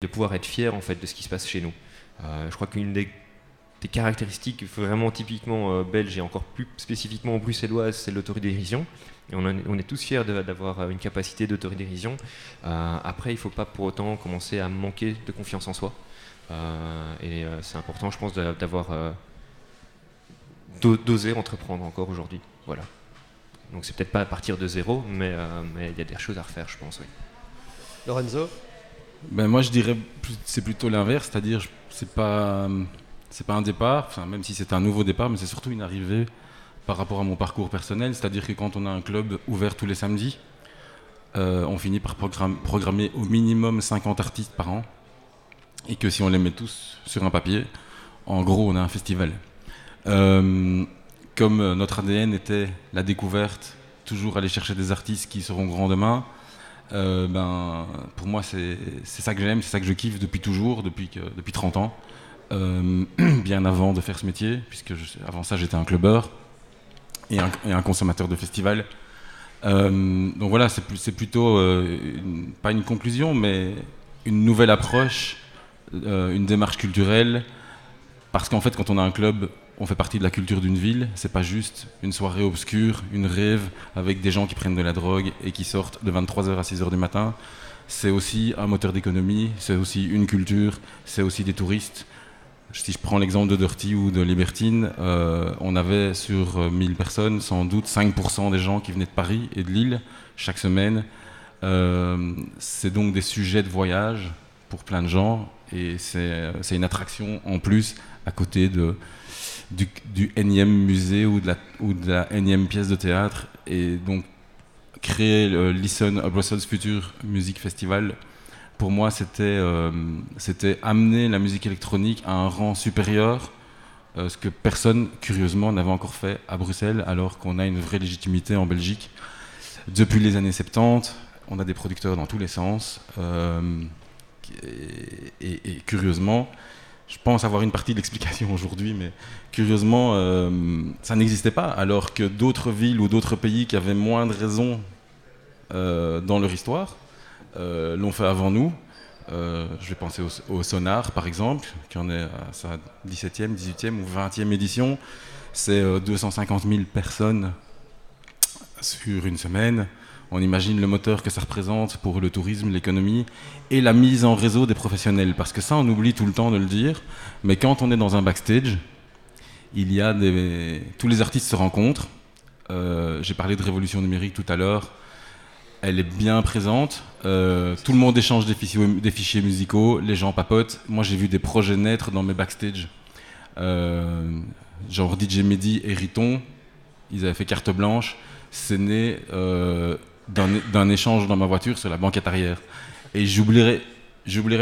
de pouvoir être fier en fait de ce qui se passe chez nous. je crois qu'une des, caractéristiques vraiment typiquement belges et encore plus spécifiquement bruxelloises, c'est l'autodérision. Et on, est tous fiers d'avoir une capacité d'autodérision. après, il ne faut pas pour autant commencer à manquer de confiance en soi. et c'est important, je pense, d'avoir d'oser entreprendre encore aujourd'hui. Voilà. Donc c'est peut-être pas à partir de zéro, euh, mais il y a des choses à refaire, je pense. Oui. Lorenzo? Ben moi je dirais c'est plutôt l'inverse, c'est-à-dire c'est pas c'est pas un départ, enfin, même si c'est un nouveau départ, mais c'est surtout une arrivée par rapport à mon parcours personnel, c'est-à-dire que quand on a un club ouvert tous les samedis, euh, on finit par programmer au minimum 50 artistes par an, et que si on les met tous sur un papier, en gros on a un festival. Euh, comme euh, notre ADN était la découverte, toujours aller chercher des artistes qui seront grands demain, euh, ben, pour moi c'est ça que j'aime, c'est ça que je kiffe depuis toujours, depuis, que, depuis 30 ans, euh, bien avant de faire ce métier, puisque avant ça j'étais un clubbeur et un, consommateur de festivals. donc voilà, c'est plutôt pas une conclusion, mais une nouvelle approche, une démarche culturelle, parce qu'en fait quand on a un club, on fait partie de la culture d'une ville. C'est pas juste une soirée obscure, une rêve avec des gens qui prennent de la drogue et qui sortent de 23h à 6h du matin. C'est aussi un moteur d'économie, c'est aussi une culture, c'est aussi des touristes. Si je prends l'exemple de Dirty ou de Libertine, euh, on avait sur 1000 personnes sans doute 5% des gens qui venaient de Paris et de Lille chaque semaine. Euh, c'est donc des sujets de voyage pour plein de gens et c'est une attraction en plus à côté de, du, du, énième musée ou de, la, ou énième pièce de théâtre. Et donc, créer le Listen à Brussels Future Music Festival, pour moi, c'était euh, amener la musique électronique à un rang supérieur, euh, ce que personne, curieusement, n'avait encore fait à Bruxelles, alors qu'on a une vraie légitimité en Belgique. Depuis les années 70, on a des producteurs dans tous les sens. Euh, et, curieusement, je pense avoir une partie de l'explication aujourd'hui, mais curieusement, euh, ça n'existait pas, alors que d'autres villes ou d'autres pays qui avaient moins de raisons euh, dans leur histoire euh, l'ont fait avant nous. je vais penser au, Sonar, par exemple, qui en est à sa 17e, 18e ou 20e édition. C'est 250 000 personnes sur une semaine. On imagine le moteur que ça représente pour le tourisme, l'économie et la mise en réseau des professionnels. Parce que ça, on oublie tout le temps de le dire. Mais quand on est dans un backstage, il y a tous les artistes se rencontrent. Euh, j'ai parlé de révolution numérique tout à l'heure. Elle est bien présente. Euh, tout le monde échange des fichiers, des fichiers, musicaux. Les gens papotent. Moi, j'ai vu des projets naître dans mes backstage. Euh, genre DJ Mehdi et Riton. Ils avaient fait carte blanche. C'est né d'un échange dans ma voiture sur la banquette arrière. Et j'oublierai,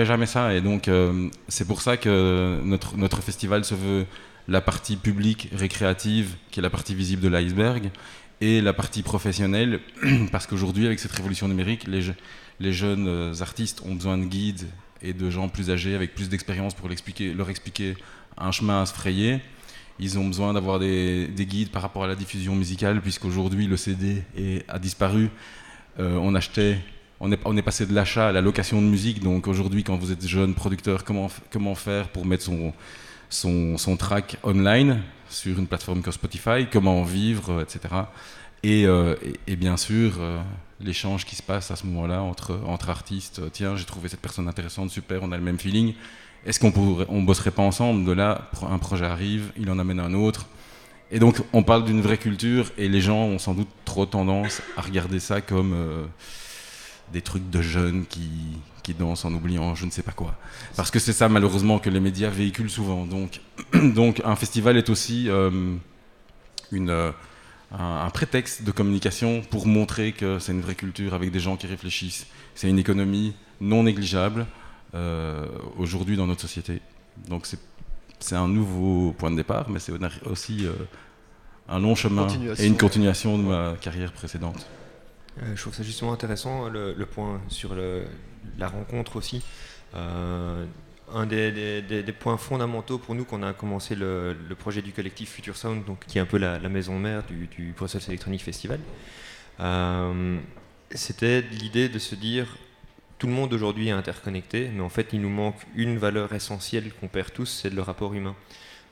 jamais ça. Et donc, euh, c'est pour ça que notre, notre festival se veut la partie publique, récréative, qui est la partie visible de l'iceberg, et la partie professionnelle, parce qu'aujourd'hui, avec cette révolution numérique, les, les jeunes euh, artistes ont besoin de guides et de gens plus âgés, avec plus d'expérience pour leur expliquer un chemin à se frayer. Ils ont besoin d'avoir des, guides par rapport à la diffusion musicale, puisqu'aujourd'hui le CD a disparu. Euh, on achetait, on est, passé de l'achat à la location de musique. Donc aujourd'hui, quand vous êtes jeune producteur, comment, faire pour mettre son, son, track online sur une plateforme comme Spotify? Comment vivre, etc. Euh, et, bien sûr, euh, l'échange qui se passe à ce moment-là entre artistes. Tiens, j'ai trouvé cette personne intéressante, super, on a le même feeling est-ce qu'on on bosserait pas ensemble? De là, un projet arrive, il en amène un autre. Et donc, on parle d'une vraie culture et les gens ont sans doute trop tendance à regarder ça comme euh, des trucs de jeunes qui, qui dansent en oubliant je ne sais pas quoi. Parce que c'est ça, malheureusement, que les médias véhiculent souvent. Donc, donc un festival est aussi euh, une, euh, un, prétexte de communication pour montrer que c'est une vraie culture avec des gens qui réfléchissent. C'est une économie non négligeable. Euh, aujourd'hui dans notre société. Donc c'est un nouveau point de départ, mais c'est aussi euh, un long chemin et une continuation de ma carrière précédente. Euh, je trouve ça justement intéressant le, point sur le, la rencontre aussi. un des, points fondamentaux pour nous quand on a commencé le, projet du collectif Future Sound, donc, qui est un peu la, maison mère du, du Brussels Electronic Festival, c'était l'idée de se dire tout le monde aujourd'hui est interconnecté, mais en fait, il nous manque une valeur essentielle qu'on perd tous, c'est le rapport humain.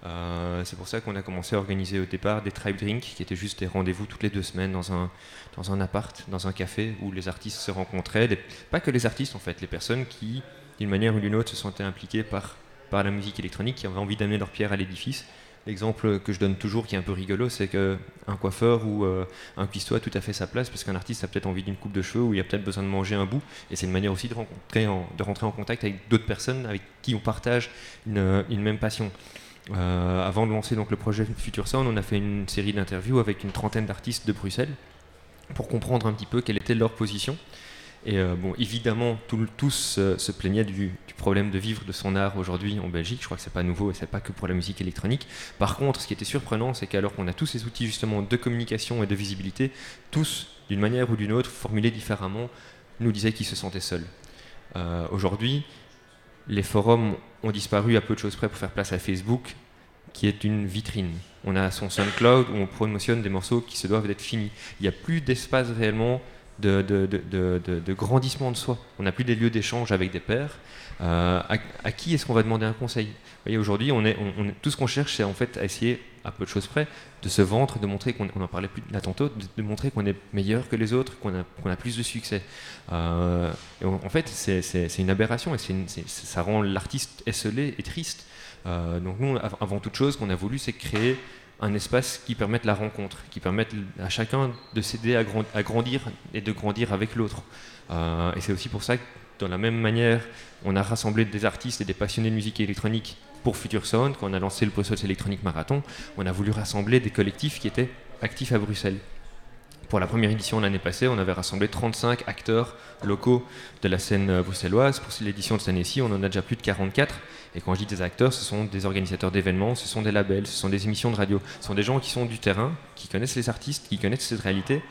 Euh, c'est pour ça qu'on a commencé à organiser au départ des tribe drinks, qui étaient juste des rendez-vous toutes les deux semaines dans un, dans un appart, dans un café, où les artistes se rencontraient. pas que les artistes, en fait, les personnes qui, d'une manière ou d'une autre, se sentaient impliquées par, par la musique électronique, qui avaient envie d'amener leur pierre à l'édifice L'exemple que je donne toujours, qui est un peu rigolo, c'est qu'un coiffeur ou euh, un cuistot a tout à fait sa place parce qu'un artiste a peut-être envie d'une coupe de cheveux ou il a peut-être besoin de manger un bout. Et c'est une manière aussi de, rentrer en contact avec d'autres personnes avec qui on partage une, même passion. Euh, avant de lancer donc, le projet Future Sound, on a fait une série d'interviews avec une trentaine d'artistes de Bruxelles pour comprendre un petit peu quelle était leur position. Et euh, bon, évidemment, tous euh, se plaignaient du, problème de vivre de son art aujourd'hui en Belgique. Je crois que c'est pas nouveau et c'est pas que pour la musique électronique. Par contre, ce qui était surprenant, c'est qu'alors qu'on a tous ces outils justement de communication et de visibilité, tous, d'une manière ou d'une autre, formulés différemment, nous disaient qu'ils se sentaient seuls. Euh, aujourd'hui, les forums ont disparu à peu de choses près pour faire place à Facebook, qui est une vitrine. On a son SoundCloud où on promotionne des morceaux qui se doivent d'être finis. Il n'y a plus d'espace réellement de, grandissement de soi. On n'a plus des lieux d'échange avec des pairs. Euh, à, qui est-ce qu'on va demander un conseil? Vous voyez, aujourd'hui, tout ce qu'on cherche, c'est en fait à essayer, à peu de choses près, de se vendre, de montrer qu'on en parlait plus là tantôt, de, montrer qu'on est meilleur que les autres, qu'on a, a, plus de succès. Euh, en, fait, c'est une aberration et ça rend l'artiste esselé et triste. Euh, donc nous, avant toute chose, qu'on a voulu, c'est créer un espace qui permette la rencontre, qui permette à chacun de s'aider à, grandir et de grandir avec l'autre. Euh, et c'est aussi pour ça que, dans la même manière, on a rassemblé des artistes et des passionnés de musique électronique pour Future Sound, quand on a lancé le Brussels Electronic Marathon, on a voulu rassembler des collectifs qui étaient actifs à Bruxelles. Pour la première édition l'année passée, on avait rassemblé 35 acteurs locaux de la scène bruxelloise. Pour l'édition de cette année-ci, on en a déjà plus de 44. Et quand je dis des acteurs, ce sont des organisateurs d'événements, ce sont des labels, ce sont des émissions de radio, ce sont des gens qui sont du terrain, qui connaissent les artistes, qui connaissent cette réalité,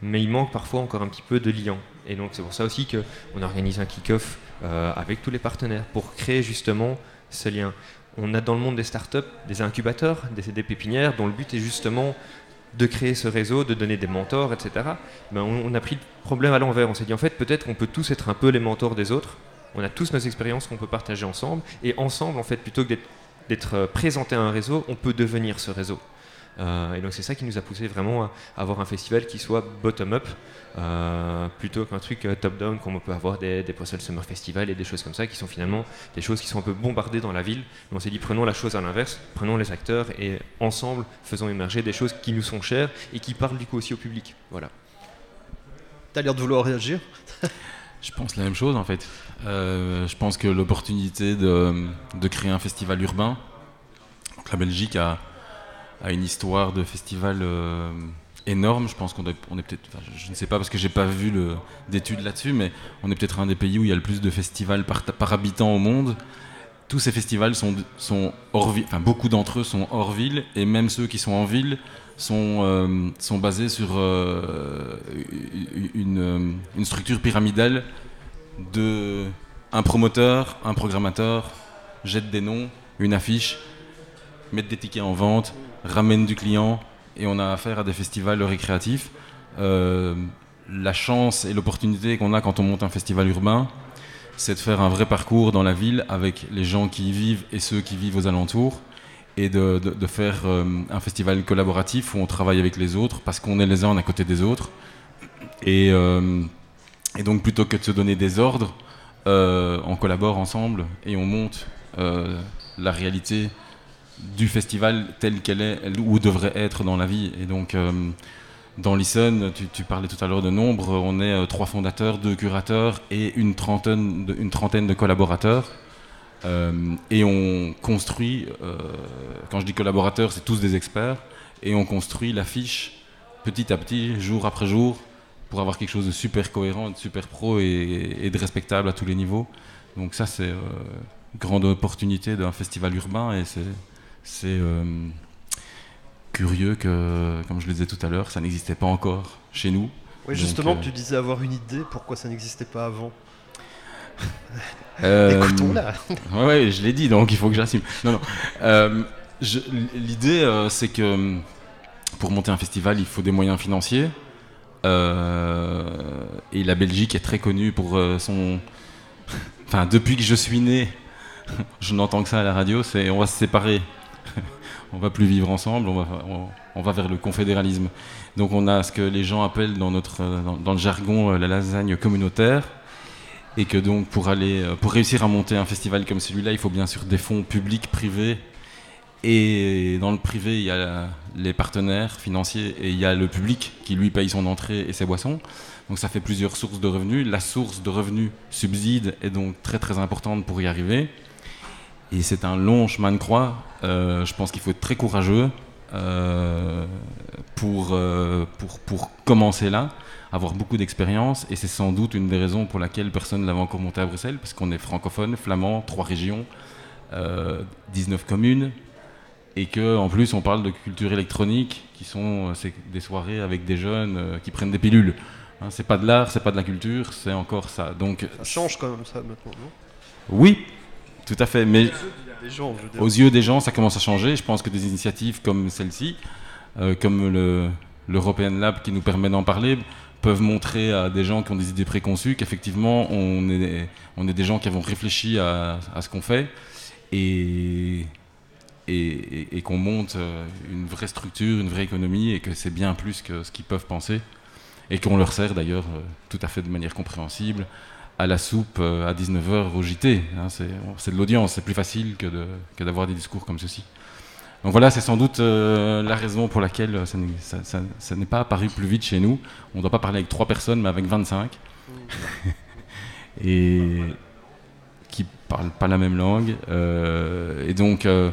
mais il manque parfois encore un petit peu de liant. Et donc c'est pour ça aussi qu'on organise un kick-off euh, avec tous les partenaires pour créer justement ce lien. On a dans le monde des startups des incubateurs, des, pépinières dont le but est justement de créer ce réseau, de donner des mentors, etc. Ben on, on a pris le problème à l'envers. On s'est dit en fait peut-être qu'on peut tous être un peu les mentors des autres on a tous nos expériences qu'on peut partager ensemble, et ensemble, en fait, plutôt que d'être euh, présenté à un réseau, on peut devenir ce réseau. Euh, et donc c'est ça qui nous a poussé vraiment à avoir un festival qui soit bottom-up euh, plutôt qu'un truc top-down comme on peut avoir des, des Summer Festival et des choses comme ça qui sont finalement des choses qui sont un peu bombardées dans la ville. on s'est dit prenons la chose à l'inverse, prenons les acteurs et ensemble faisons émerger des choses qui nous sont chères et qui parlent du coup aussi au public. Voilà. T'as l'air de vouloir réagir Je pense la même chose en fait. Euh, je pense que l'opportunité de, créer un festival urbain, donc la Belgique a, une histoire de festival euh, énorme. Je pense qu'on est, peut-être, je ne sais pas parce que j'ai pas vu d'études là-dessus, mais on est peut-être un des pays où il y a le plus de festivals par, habitant au monde. Tous ces festivals sont, sont hors ville, enfin beaucoup d'entre eux sont hors ville, et même ceux qui sont en ville sont, euh, sont basés sur euh, une, une, structure pyramidale de un promoteur, un programmateur, jette des noms, une affiche, met des tickets en vente, ramène du client, et on a affaire à des festivals récréatifs. Euh, la chance et l'opportunité qu'on a quand on monte un festival urbain, c'est de faire un vrai parcours dans la ville avec les gens qui y vivent et ceux qui vivent aux alentours et de, faire euh, un festival collaboratif où on travaille avec les autres parce qu'on est les uns à côté des autres. Et, euh, et, donc plutôt que de se donner des ordres, euh, on collabore ensemble et on monte la réalité du festival telle qu'elle est ou devrait être dans la vie. Et donc dans Listen, tu, parlais tout à l'heure de nombre, on est trois fondateurs, deux curateurs et de, une trentaine de collaborateurs. Euh, et on construit, euh, quand je dis collaborateurs, c'est tous des experts, et on construit l'affiche petit à petit, jour après jour, pour avoir quelque chose de super cohérent, de super pro et, de respectable à tous les niveaux. Donc ça, c'est une euh, grande opportunité d'un festival urbain, et c'est curieux que, comme je le disais tout à l'heure, ça n'existait pas encore chez nous. Oui, justement, tu disais avoir une idée, pourquoi ça n'existait pas avant? Euh, Écoutons-la. ouais, je l'ai dit, donc il faut que j'assume. Non, non. Euh, l'idée, euh, c'est que pour monter un festival, il faut des moyens financiers. et la Belgique est très connue pour euh, son. Enfin, depuis que je suis né, je n'entends que ça à la radio, c'est on va se séparer. on va plus vivre ensemble, on va, on, on va vers le confédéralisme. Donc on a ce que les gens appellent dans, notre, euh, dans, dans le jargon euh, la lasagne communautaire. Et que donc pour, aller, euh, pour réussir à monter un festival comme celui-là, il faut bien sûr des fonds publics, privés. Et dans le privé, il y a les partenaires financiers et il y a le public qui lui paye son entrée et ses boissons. Donc ça fait plusieurs sources de revenus. La source de revenus subside est donc très très importante pour y arriver. Et c'est un long chemin de croix. Euh, je pense qu'il faut être très courageux pour, euh, pour, pour commencer là, avoir beaucoup d'expérience. Et c'est sans doute une des raisons pour laquelle personne ne l'avait encore monté à Bruxelles, parce qu'on est francophone, flamand, trois régions, euh, 19 communes. Et que en plus on parle de culture électronique, qui sont euh, des soirées avec des jeunes euh, qui prennent des pilules. Hein, c'est pas de l'art, c'est pas de la culture, c'est encore ça. Donc Ça change quand même ça maintenant, non? Oui, tout à fait. Mais Aux yeux des gens, ça commence à changer. Je pense que des initiatives comme celle-ci, euh, comme le l'European Lab qui nous permet d'en parler, peuvent montrer à des gens qui ont des idées préconçues qu'effectivement, on est, des gens qui avons réfléchi à, ce qu'on fait et qu'on monte euh, une vraie structure, une vraie économie et que c'est bien plus que ce qu'ils peuvent penser et qu'on leur sert d'ailleurs euh, tout à fait de manière compréhensible à la soupe euh, à 19h au JT. hein, c'est c'est de l'audience, c'est plus facile que de- que d'avoir des discours comme ceci. Donc voilà, c'est sans doute euh, la raison pour laquelle euh, ça n'est- ça- ça- ça n'est pas apparu plus vite chez nous. On ne doit pas parler avec trois personnes, mais avec 25. et qui parlent pas la même langue. Euh, et donc, euh,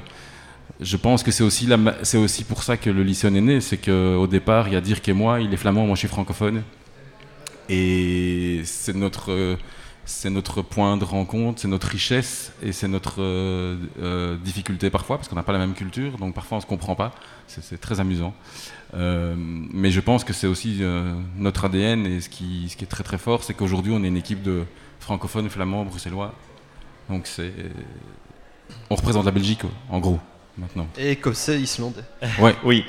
je pense que c'est aussi, aussi pour ça que le lycéon est né. C'est qu'au départ, il y a Dirk et moi, il est flamand, moi je suis francophone. Et c'est notre, c'est notre point de rencontre, c'est notre richesse et c'est notre euh, euh, difficulté parfois, parce qu'on n'a pas la même culture, donc parfois on ne se comprend pas. C'est, c'est très amusant. Euh, mais je pense que c'est aussi euh, notre ADN et ce qui, ce qui est très très fort, c'est qu'aujourd'hui on est une équipe de francophones, flamands, bruxellois. Donc c'est. On représente la Belgique, en gros, maintenant. Et écossais, islandais. Ouais, Oui,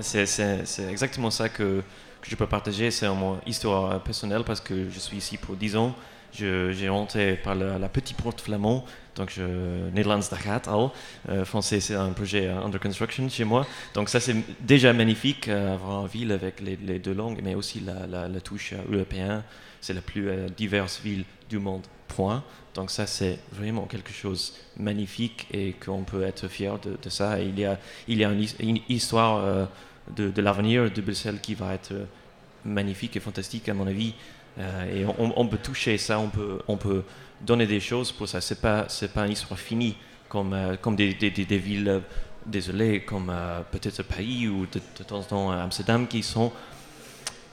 c'est- c'est c'est exactement ça que, que je peux partager. C'est mon histoire personnelle parce que je suis ici pour 10 ans. J'ai rentré par la, la petite porte flamand, donc je, Nederlands al. Euh, français, c'est un projet euh, under construction chez moi. Donc ça, c'est déjà magnifique, euh, avoir une ville avec les, deux langues, mais aussi la, touche européenne. C'est la plus diverse ville du monde, point. Donc ça, c'est vraiment quelque chose de magnifique et qu'on peut être fier de, ça. Il y a, une, his- une histoire de, l'avenir de Bruxelles qui va être magnifique et fantastique à mon avis. Euh, et on, peut toucher ça, on peut, on peut donner des choses pour ça. C'est pas, c'est pas une histoire finie comme, euh, comme des, des, villes, euh, désolé, comme peut-être Paris ou de, temps en temps Amsterdam qui sont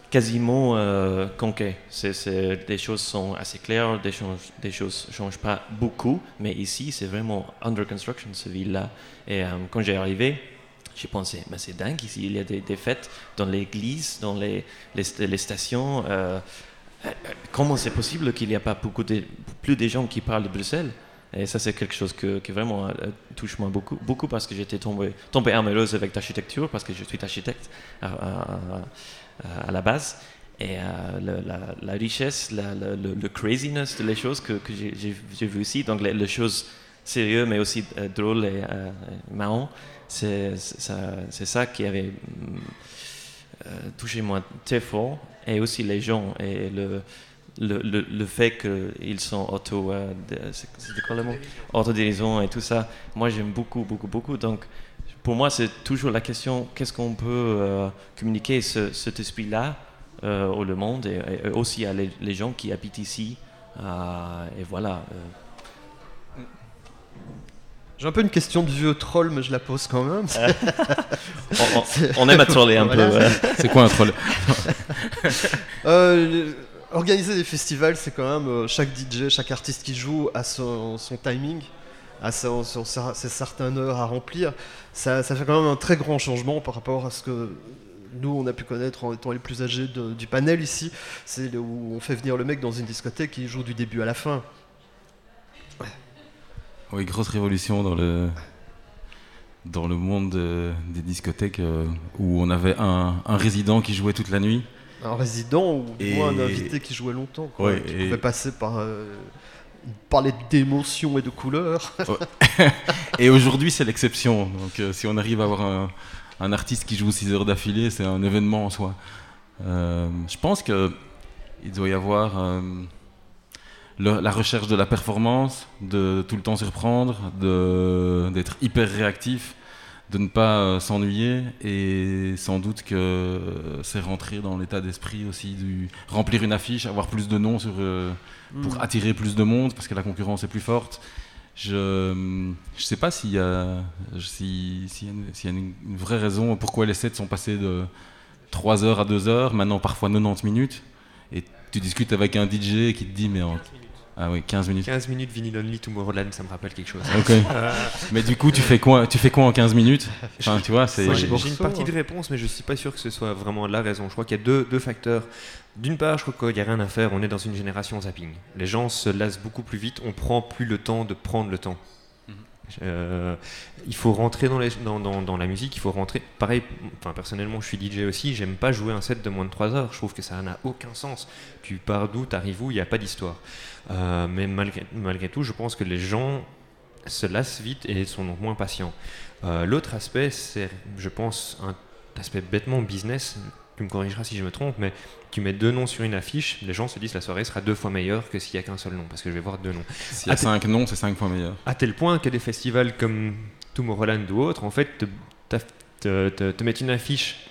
quasiment euh, conquis. C'est, choses sont assez claires, des choses, des choses changent pas beaucoup, mais ici c'est vraiment under construction cette ville-là. Et quand j'ai arrivé, j'ai pensé, mais c'est dingue ici, il y a des, fêtes dans l'église, dans les, les stations. Euh, euh, comment c'est possible qu'il n'y a pas beaucoup de, plus de gens qui parlent de Bruxelles? Et ça, c'est quelque chose qui vraiment euh, touche moi beaucoup, beaucoup parce que j'étais tombé, tombé amoureuse avec l'architecture, parce que je suis architecte à, la base. Et la, richesse, la- le, craziness de les choses que, j'ai- vu ici, donc les, choses sérieuses mais aussi drôles et marrantes, c'est ça, qui avait euh, touché moi très fort. Et aussi les gens et le, le, le, fait qu'ils sont auto. euh, et tout ça. Moi, j'aime beaucoup, beaucoup, beaucoup. Donc, pour moi, c'est toujours la question qu'est-ce qu'on peut euh, communiquer ce, cet esprit-là euh, au monde et, et aussi à les, les gens qui habitent ici. Et voilà. J'ai un peu une question de vieux troll, mais je la pose quand même. on, on- on aime à troller un Voilà. peu. c'est quoi un troll Euh, organiser des festivals, c'est quand même euh, chaque DJ, chaque artiste qui joue a son, son timing, a son, son- sa- ses certaines heures à remplir. Ça, ça fait quand même un très grand changement par rapport à ce que nous on a pu connaître en étant les plus âgés de- du panel ici. C'est où on fait venir le mec dans une discothèque qui joue du début à la fin. Oui, grosse révolution dans le, dans le monde euh, des discothèques euh, où on avait un, un résident qui jouait toute la nuit Un résident ou Et- un invité qui jouait longtemps, quoi, Ouais, qui et- pouvait passer par euh, palette d'émotions et de couleurs. Et aujourd'hui, c'est l'exception. Donc, euh, si on arrive à avoir un, un artiste qui joue 6 heures d'affilée, c'est un événement en soi. Je pense que il doit y avoir le- la recherche de la performance, de tout le temps surprendre, d'être hyper réactif, de ne pas euh, s'ennuyer. Et sans doute que c'est rentrer dans l'état d'esprit aussi du remplir une affiche, avoir plus de noms sur, euh, pour Mm. attirer plus de monde parce que la concurrence est plus forte. Je ne sais pas s'il y a, si- y a, une, s'il y a une- une vraie raison pourquoi les sets sont passés de 3 heures à 2 heures, maintenant parfois 90 minutes. Et tu discutes avec un DJ qui te dit, mais en. Ah oui, 15 minutes. 15 minutes Vinyl Only Tomorrowland, ça me rappelle quelque chose. Ok. mais du coup, tu fais quoi, tu fais quoi en 15 minutes? Enfin, tu vois, c'est. J'ai une partie de réponse, mais je suis pas sûr que ce soit vraiment la raison. Je crois qu'il y a deux, deux facteurs. D'une part, je crois qu'il n'y a rien à faire. On est dans une génération zapping. Les gens se lassent beaucoup plus vite. On prend plus le temps de prendre le temps. Mhm. Euh, il faut rentrer dans, les- dans, dans- dans la musique, il faut rentrer. Pareil, enfin, personnellement, je suis DJ aussi, j'aime pas jouer un set de moins de 3 heures. Je trouve que ça n'a aucun sens. Tu pars d'où, t'arrives où, il n'y a pas d'histoire. Euh, mais malgré, malgré tout, je pense que les gens se lassent vite et sont donc moins patients. Euh, L'autre aspect, c'est, je pense, un aspect bêtement business. Tu me corrigeras si je me trompe, mais tu mets deux noms sur une affiche, les gens se disent la soirée sera deux fois meilleure que s'il n'y a qu'un seul nom, parce que je vais voir deux noms. S'il y a 5 noms, c'est 5 fois meilleur. À tel point que des festivals comme Tomorrowland ou autres, en fait, te, te- te mettent une affiche,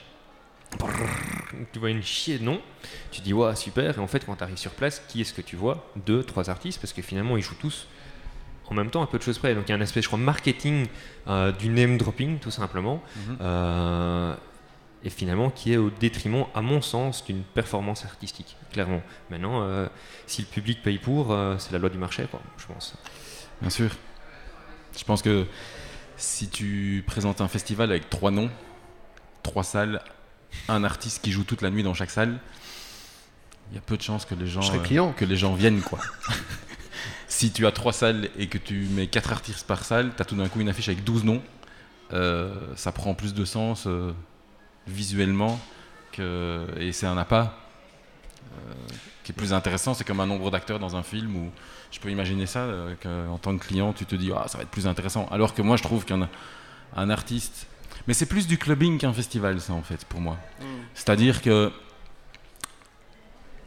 tu vois une chier de noms, tu dis ouais super, et en fait quand tu arrives sur place, qui est-ce que tu vois? Deux, trois artistes, parce que finalement ils jouent tous en même temps à peu de choses près. Donc il y a un aspect, je crois, marketing euh, du name dropping tout simplement, Mhm. euh, et finalement qui est au détriment, à mon sens, d'une performance artistique, clairement. Maintenant, euh, si le public paye pour, euh, c'est la loi du marché, quoi, je pense. Bien sûr. Je pense que si tu présentes un festival avec trois noms, trois salles, un artiste qui joue toute la nuit dans chaque salle, il y a peu de chances que les gens, euh, que les gens viennent. quoi. si tu as trois salles et que tu mets quatre artistes par salle, tu as tout d'un coup une affiche avec 12 noms. euh, ça prend plus de sens euh, visuellement que, et c'est un appât qui est plus intéressant. C'est comme un nombre d'acteurs dans un film où je peux imaginer ça, qu'en tant que client, tu te dis ah, ça va être plus intéressant. Alors que moi, je trouve qu'un un artiste. Mais c'est plus du clubbing qu'un festival, ça, en fait, pour moi. C'est-à-dire que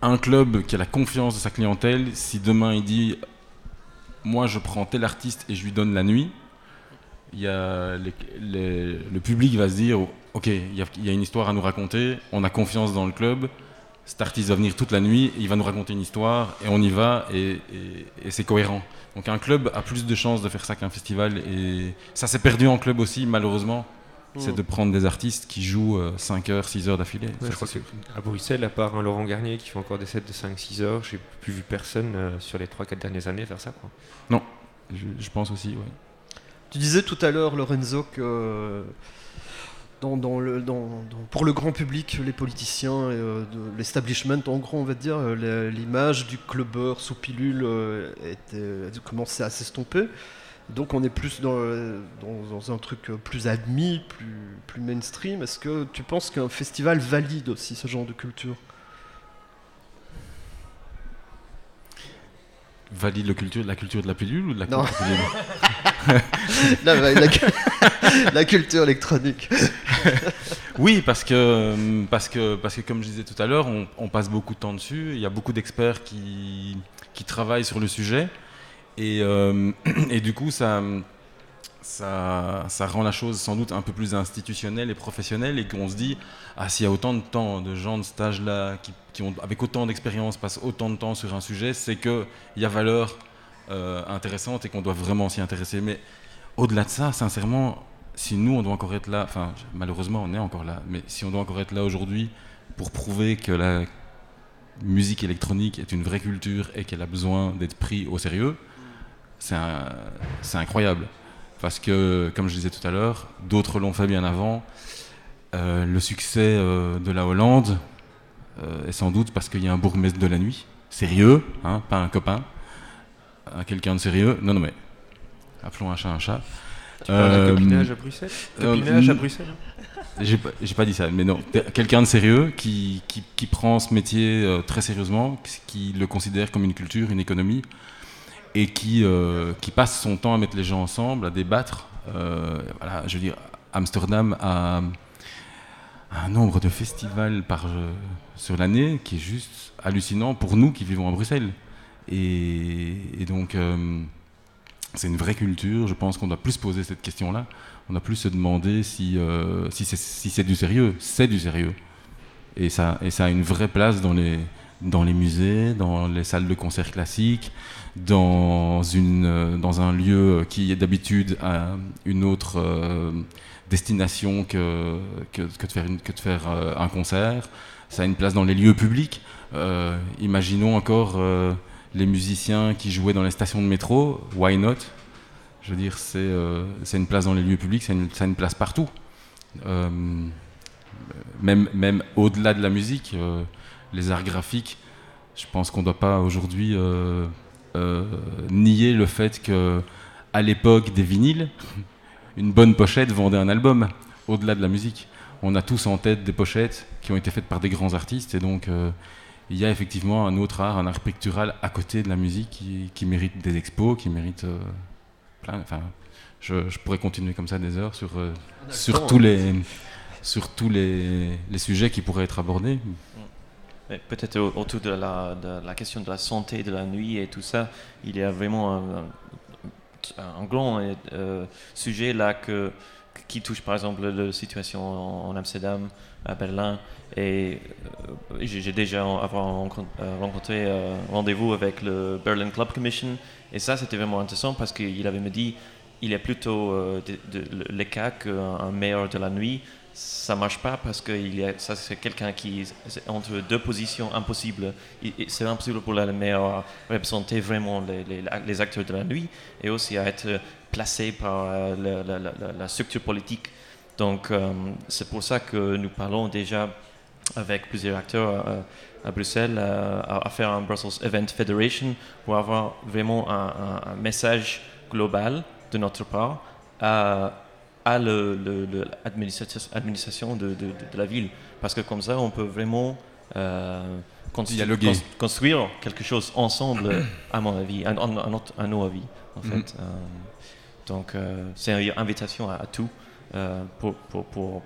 un club qui a la confiance de sa clientèle, si demain il dit moi je prends tel artiste et je lui donne la nuit, il y a les- les- le public va se dire ok, il y, a, il y a une histoire à nous raconter, on a confiance dans le club, cet artiste va venir toute la nuit, il va nous raconter une histoire et on y va et, et- et c'est cohérent. Donc un club a plus de chances de faire ça qu'un festival et ça s'est perdu en club aussi malheureusement. C'est de prendre des artistes qui jouent 5 heures, 6 heures d'affilée. Ouais, Ça, je crois c'est que à Bruxelles, à part un Laurent Garnier qui fait encore des sets de 5-6 heures, j'ai plus vu personne euh, sur les 3-4 dernières années faire ça. Quoi. Je, je pense aussi, ouais. Tu disais tout à l'heure, Lorenzo, que euh, dans, dans le, dans- dans- pour le grand public, les politiciens, et, euh, de l'establishment, en gros, on va dire, euh, l'image du clubbeur sous pilule euh, était, a commencé à s'estomper. Donc on est plus dans, euh, dans- dans un truc euh, plus admis, plus, plus mainstream. Est-ce que tu penses qu'un festival valide aussi ce genre de culture? Valide le culture, la culture de la pilule ou de la Non. culture la, la- la- la culture électronique. Oui, parce que, parce, que, parce que, comme je disais tout à l'heure, on, on passe beaucoup de temps dessus. Il y a beaucoup d'experts qui, qui travaillent sur le sujet. Et, euh, et du coup, ça, ça, ça rend la chose sans doute un peu plus institutionnelle et professionnelle. Et qu'on se dit, ah, s'il y a autant de temps de gens de cet âge-là qui, ont, avec autant d'expérience, passent autant de temps sur un sujet, c'est qu'il y a valeur euh, intéressante et qu'on doit vraiment s'y intéresser. Mais au-delà de ça, sincèrement, si nous, on doit encore être là, enfin, malheureusement, on est encore là, mais si on doit encore être là aujourd'hui pour prouver que la musique électronique est une vraie culture et qu'elle a besoin d'être pris au sérieux, c'est incroyable. Parce que, comme je disais tout à l'heure, d'autres l'ont fait bien avant. Euh, le succès euh, de la Hollande euh, est sans doute parce qu'il y a un bourgmestre de la nuit, sérieux, hein, pas un copain, un quelqu'un de sérieux. Non, non, mais appelons un chat un chat. Tu parles Euh, copinage à Bruxelles? Copinage à. Bruxelles hein? J'ai pas, pas dit ça, mais non, quelqu'un de sérieux qui, qui, qui, prend ce métier très sérieusement, qui le considère comme une culture, une économie, et qui, euh, qui passe son temps à mettre les gens ensemble, à débattre. Euh, voilà, je veux dire, Amsterdam a, un nombre de festivals par, sur l'année qui est juste hallucinant pour nous qui vivons à Bruxelles. Et, donc, c'est une vraie culture. Je pense qu'on doit plus poser cette question-là. On a plus se demander si, euh, si c'est du sérieux. C'est du sérieux. Et ça, et ça a une vraie place dans les, dans les musées, dans les salles de concert classiques, dans, une, euh, dans un lieu qui est d'habitude une autre euh, destination que, que, de faire, que de faire un concert. Ça a une place dans les lieux publics. imaginons encore les musiciens qui jouaient dans les stations de métro, why not? Je veux dire, c'est euh, une place dans les lieux publics, c'est une, une, place partout. Euh, même même au-delà de la musique, euh, les arts graphiques, je pense qu'on ne doit pas aujourd'hui nier le fait que à l'époque des vinyles, une bonne pochette vendait un album, au-delà de la musique. On a tous en tête des pochettes qui ont été faites par des grands artistes, et donc il y a effectivement un autre art, un art pictural à côté de la musique qui, mérite des expos, qui mérite euh, plein. Enfin, je, pourrais continuer comme ça des heures sur, euh, sur tous, les, sur tous les, les, sujets qui pourraient être abordés. Peut-être autour de la, de question de la santé de la nuit et tout ça, il y a vraiment un, grand euh, sujet là qui touche par exemple la situation en Amsterdam, à Berlin. Et euh, j'ai déjà euh, rencontré euh, rendez-vous avec le Berlin Club Commission. Et ça, c'était vraiment intéressant parce qu'il avait me dit il y a plutôt les cas qu'un maire de la nuit, ça marche pas parce que il y a, ça c'est quelqu'un qui est entre deux positions impossibles. C'est impossible pour le maire à représenter vraiment les, acteurs de la nuit et aussi à être placé par la structure politique donc, euh, c'est pour ça que nous parlons déjà avec plusieurs acteurs euh, à Bruxelles euh, à, faire un Brussels Event Federation pour avoir vraiment un, message global de notre part à l'administration de, de, la ville. Parce que comme ça, on peut vraiment construire, quelque chose ensemble, à mon avis, à, nos avis, en mm-hmm. fait. donc, c'est une invitation à, à tout. Euh, pour, pour, pour,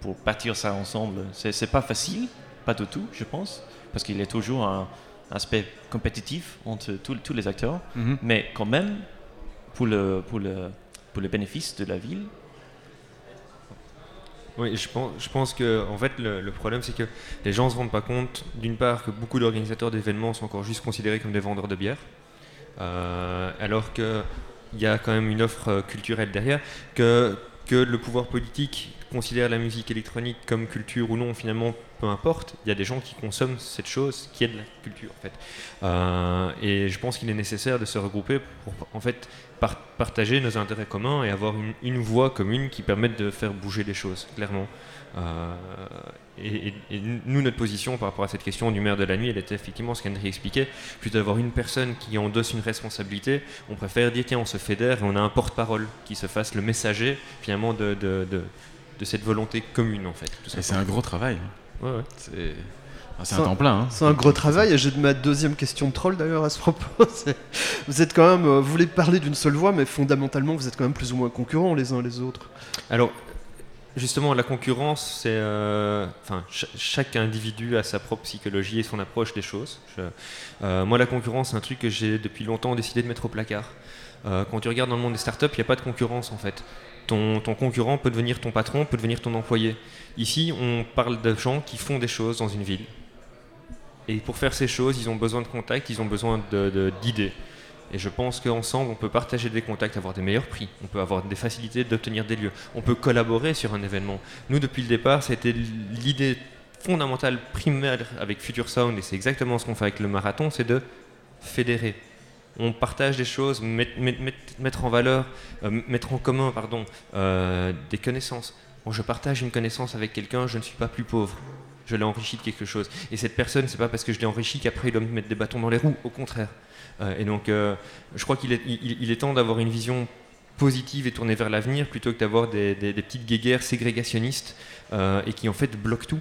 pour, bâtir ça ensemble. C'est pas facile, pas du tout, je pense, parce qu'il y a toujours un aspect compétitif entre tous les acteurs, mhm. mais quand même, pour le, pour, le, pour le bénéfice de la ville, oui, je pense, que en fait, le, problème, c'est que les gens ne se rendent pas compte, d'une part, que beaucoup d'organisateurs d'événements sont encore juste considérés comme des vendeurs de bière, euh, alors qu'il y a quand même une offre culturelle derrière, que que le pouvoir politique considère la musique électronique comme culture ou non, finalement, peu importe. Il y a des gens qui consomment cette chose qui est de la culture, en fait. Euh, et je pense qu'il est nécessaire de se regrouper pour, en fait, partager nos intérêts communs et avoir une, une voix commune qui permette de faire bouger les choses, clairement. Euh, et, nous, notre position par rapport à cette question du maire de la nuit, elle était effectivement ce qu'Henry expliquait, plutôt d'avoir une personne qui endosse une responsabilité, on préfère dire tiens, on se fédère et on a un porte-parole qui se fasse le messager finalement de, de, de, cette volonté commune en fait. C'est un gros travail. Hein. Ouais, C'est un temps plein. Hein. C'est un gros travail. Et j'ai ma deuxième question de troll d'ailleurs à ce propos. vous êtes quand même, euh, vous voulez parler d'une seule voix, mais fondamentalement, vous êtes quand même plus ou moins concurrents les uns les autres. Alors, justement, la concurrence, c'est. Euh, enfin, chaque individu a sa propre psychologie et son approche des choses. Euh, moi, la concurrence, c'est un truc que j'ai depuis longtemps décidé de mettre au placard. Euh, quand tu regardes dans le monde des startups, il n'y a pas de concurrence en fait. Ton, ton, concurrent peut devenir ton patron, peut devenir ton employé. Ici, on parle de gens qui font des choses dans une ville. Et pour faire ces choses, ils ont besoin de contacts, ils ont besoin d'idées. Et je pense qu'ensemble, on peut partager des contacts, avoir des meilleurs prix, on peut avoir des facilités d'obtenir des lieux, on peut collaborer sur un événement. Nous, depuis le départ, été l'idée fondamentale, primaire avec Future Sound, et c'est exactement ce qu'on fait avec le marathon, c'est de fédérer. On partage des choses, mettre, en valeur, euh, mettre en commun pardon, euh, des connaissances. Bon, je partage une connaissance avec quelqu'un, je ne suis pas plus pauvre je l'ai enrichi de quelque chose. Et cette personne, c'est pas parce que je l'ai enrichi qu'après il doit me mettre des bâtons dans les roues, au contraire. Euh, et donc, euh, je crois qu'il est, temps d'avoir une vision positive et tournée vers l'avenir plutôt que d'avoir des petites guéguerres ségrégationnistes euh, et qui en fait bloquent tout.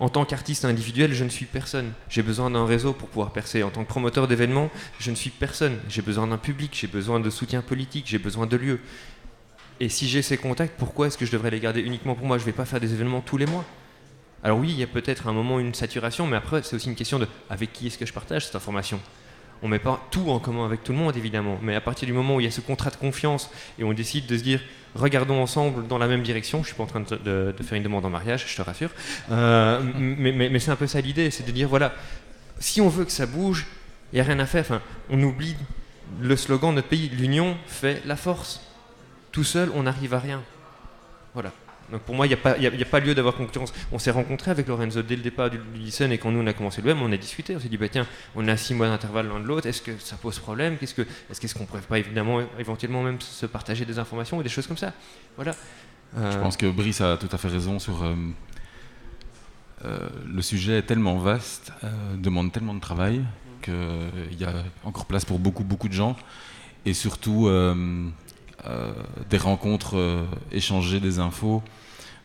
En tant qu'artiste individuel, je ne suis personne. J'ai besoin d'un réseau pour pouvoir percer. En tant que promoteur d'événements, je ne suis personne. J'ai besoin d'un public, j'ai besoin de soutien politique, j'ai besoin de lieux. Et si j'ai ces contacts, pourquoi est-ce que je devrais les garder uniquement pour moi? Je ne vais pas faire des événements tous les mois. Alors oui, il y a peut-être un moment une saturation, mais après, c'est aussi une question de avec qui est-ce que je partage cette information on met pas tout en commun avec tout le monde évidemment, mais à partir du moment où il y a ce contrat de confiance et on décide de se dire regardons ensemble dans la même direction, je suis pas en train de, de- de faire une demande en mariage, je te rassure, Euh, mais, mais- mais c'est un peu ça l'idée, c'est de dire voilà, si on veut que ça bouge, il n'y a rien à faire, enfin, on oublie le slogan de notre pays, l'union fait la force. Tout seul, on n'arrive à rien. Voilà. Donc pour moi, il n'y a, pas- il y a- il y a pas lieu d'avoir concurrence. On s'est rencontré avec Lorenzo dès le départ du, du lycée et quand nous on a commencé le web, on a discuté. On s'est dit, bah tiens, on a six mois d'intervalle l'un de l'autre. Est-ce que ça pose problème? Qu'est-ce que, Est-ce qu'on pourrait pas évidemment, éventuellement même se partager des informations ou des choses comme ça? Voilà. Euh, Je pense que Brice a tout à fait raison sur. euh, euh, le sujet est tellement vaste, demande tellement de travail, qu'il y a encore place pour beaucoup, beaucoup de gens. Et surtout, des rencontres, euh, échanger des infos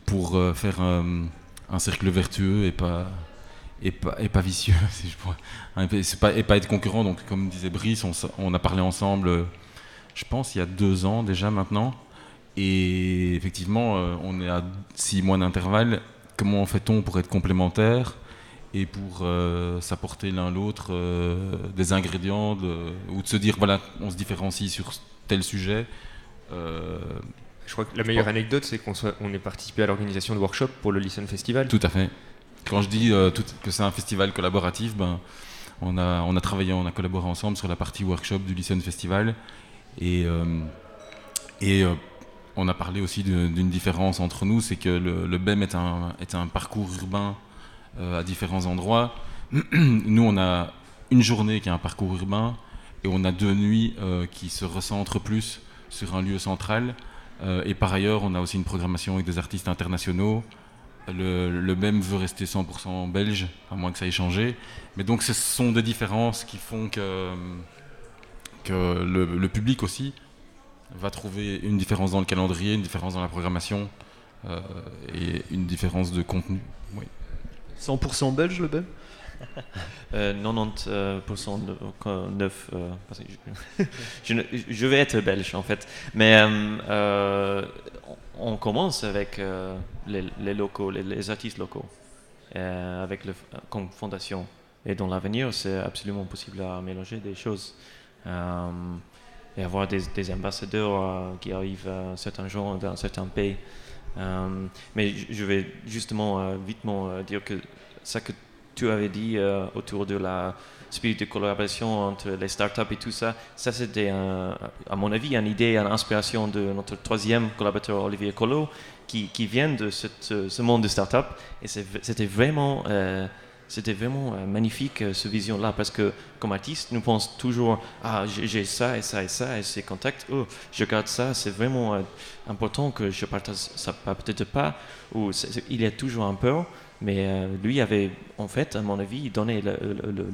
pour euh, faire un, cercle vertueux et pas, et pas, et pas vicieux, si. Hein, Et pas, et pas être concurrent. Donc, comme disait Brice, on, a parlé ensemble, euh, je pense, il y a deux ans déjà maintenant. Et effectivement, euh, on est à six mois d'intervalle. Comment fait-on pour être complémentaires et pour euh, s'apporter l'un l'autre euh, des ingrédients ou de se dire voilà, on se différencie sur tel sujet. Euh, je crois que la meilleure anecdote, c'est qu'on soit- on est participé à l'organisation de workshops pour le Listen Festival. tout à fait. Quand je dis euh, tout- que c'est un festival collaboratif, ben, on, a, on a travaillé, on a collaboré ensemble sur la partie workshop du Lycéen Festival. Et, euh, et euh, on a parlé aussi de- d'une différence entre nous, c'est que le, le BEM est un, est un parcours urbain euh, à différents endroits. nous, on a une journée qui est un parcours urbain et on a deux nuits euh, qui se recentrent plus sur un lieu central. Euh, et par ailleurs, on a aussi une programmation avec des artistes internationaux. Le, le BEM veut rester 100% belge, à moins que ça ait changé. Mais donc, ce sont des différences qui font que, le, public aussi va trouver une différence dans le calendrier, une différence dans la programmation euh, et une différence de contenu. Oui. 100% belge le BEM Euh, 90% euh, pourcent de- euh, je, vais être belge en fait. Mais euh, euh, on commence avec les, locaux, les, artistes locaux, avec le, comme fondation. Et dans l'avenir, c'est absolument possible à mélanger des choses. Et avoir des, ambassadeurs qui arrivent à certains jours dans certains pays. Mais je- vais justement vitement dire que ça que tu avais dit euh, autour de la spirit de collaboration entre les startups et tout ça, ça c'était, à mon avis, une idée, une inspiration de notre troisième collaborateur Olivier Collot, qui, vient de ce, monde de startup. Et c'était vraiment, euh, vraiment euh, magnifique, ce vision-là, parce que comme artiste, nous pensons toujours, ah, j'ai ça et ça et ça, et ces contacts, oh, je garde ça, c'est vraiment important que je partage ça, peut-être pas, ou il y a toujours un peur. Mais euh, lui avait, en fait, à mon avis, donné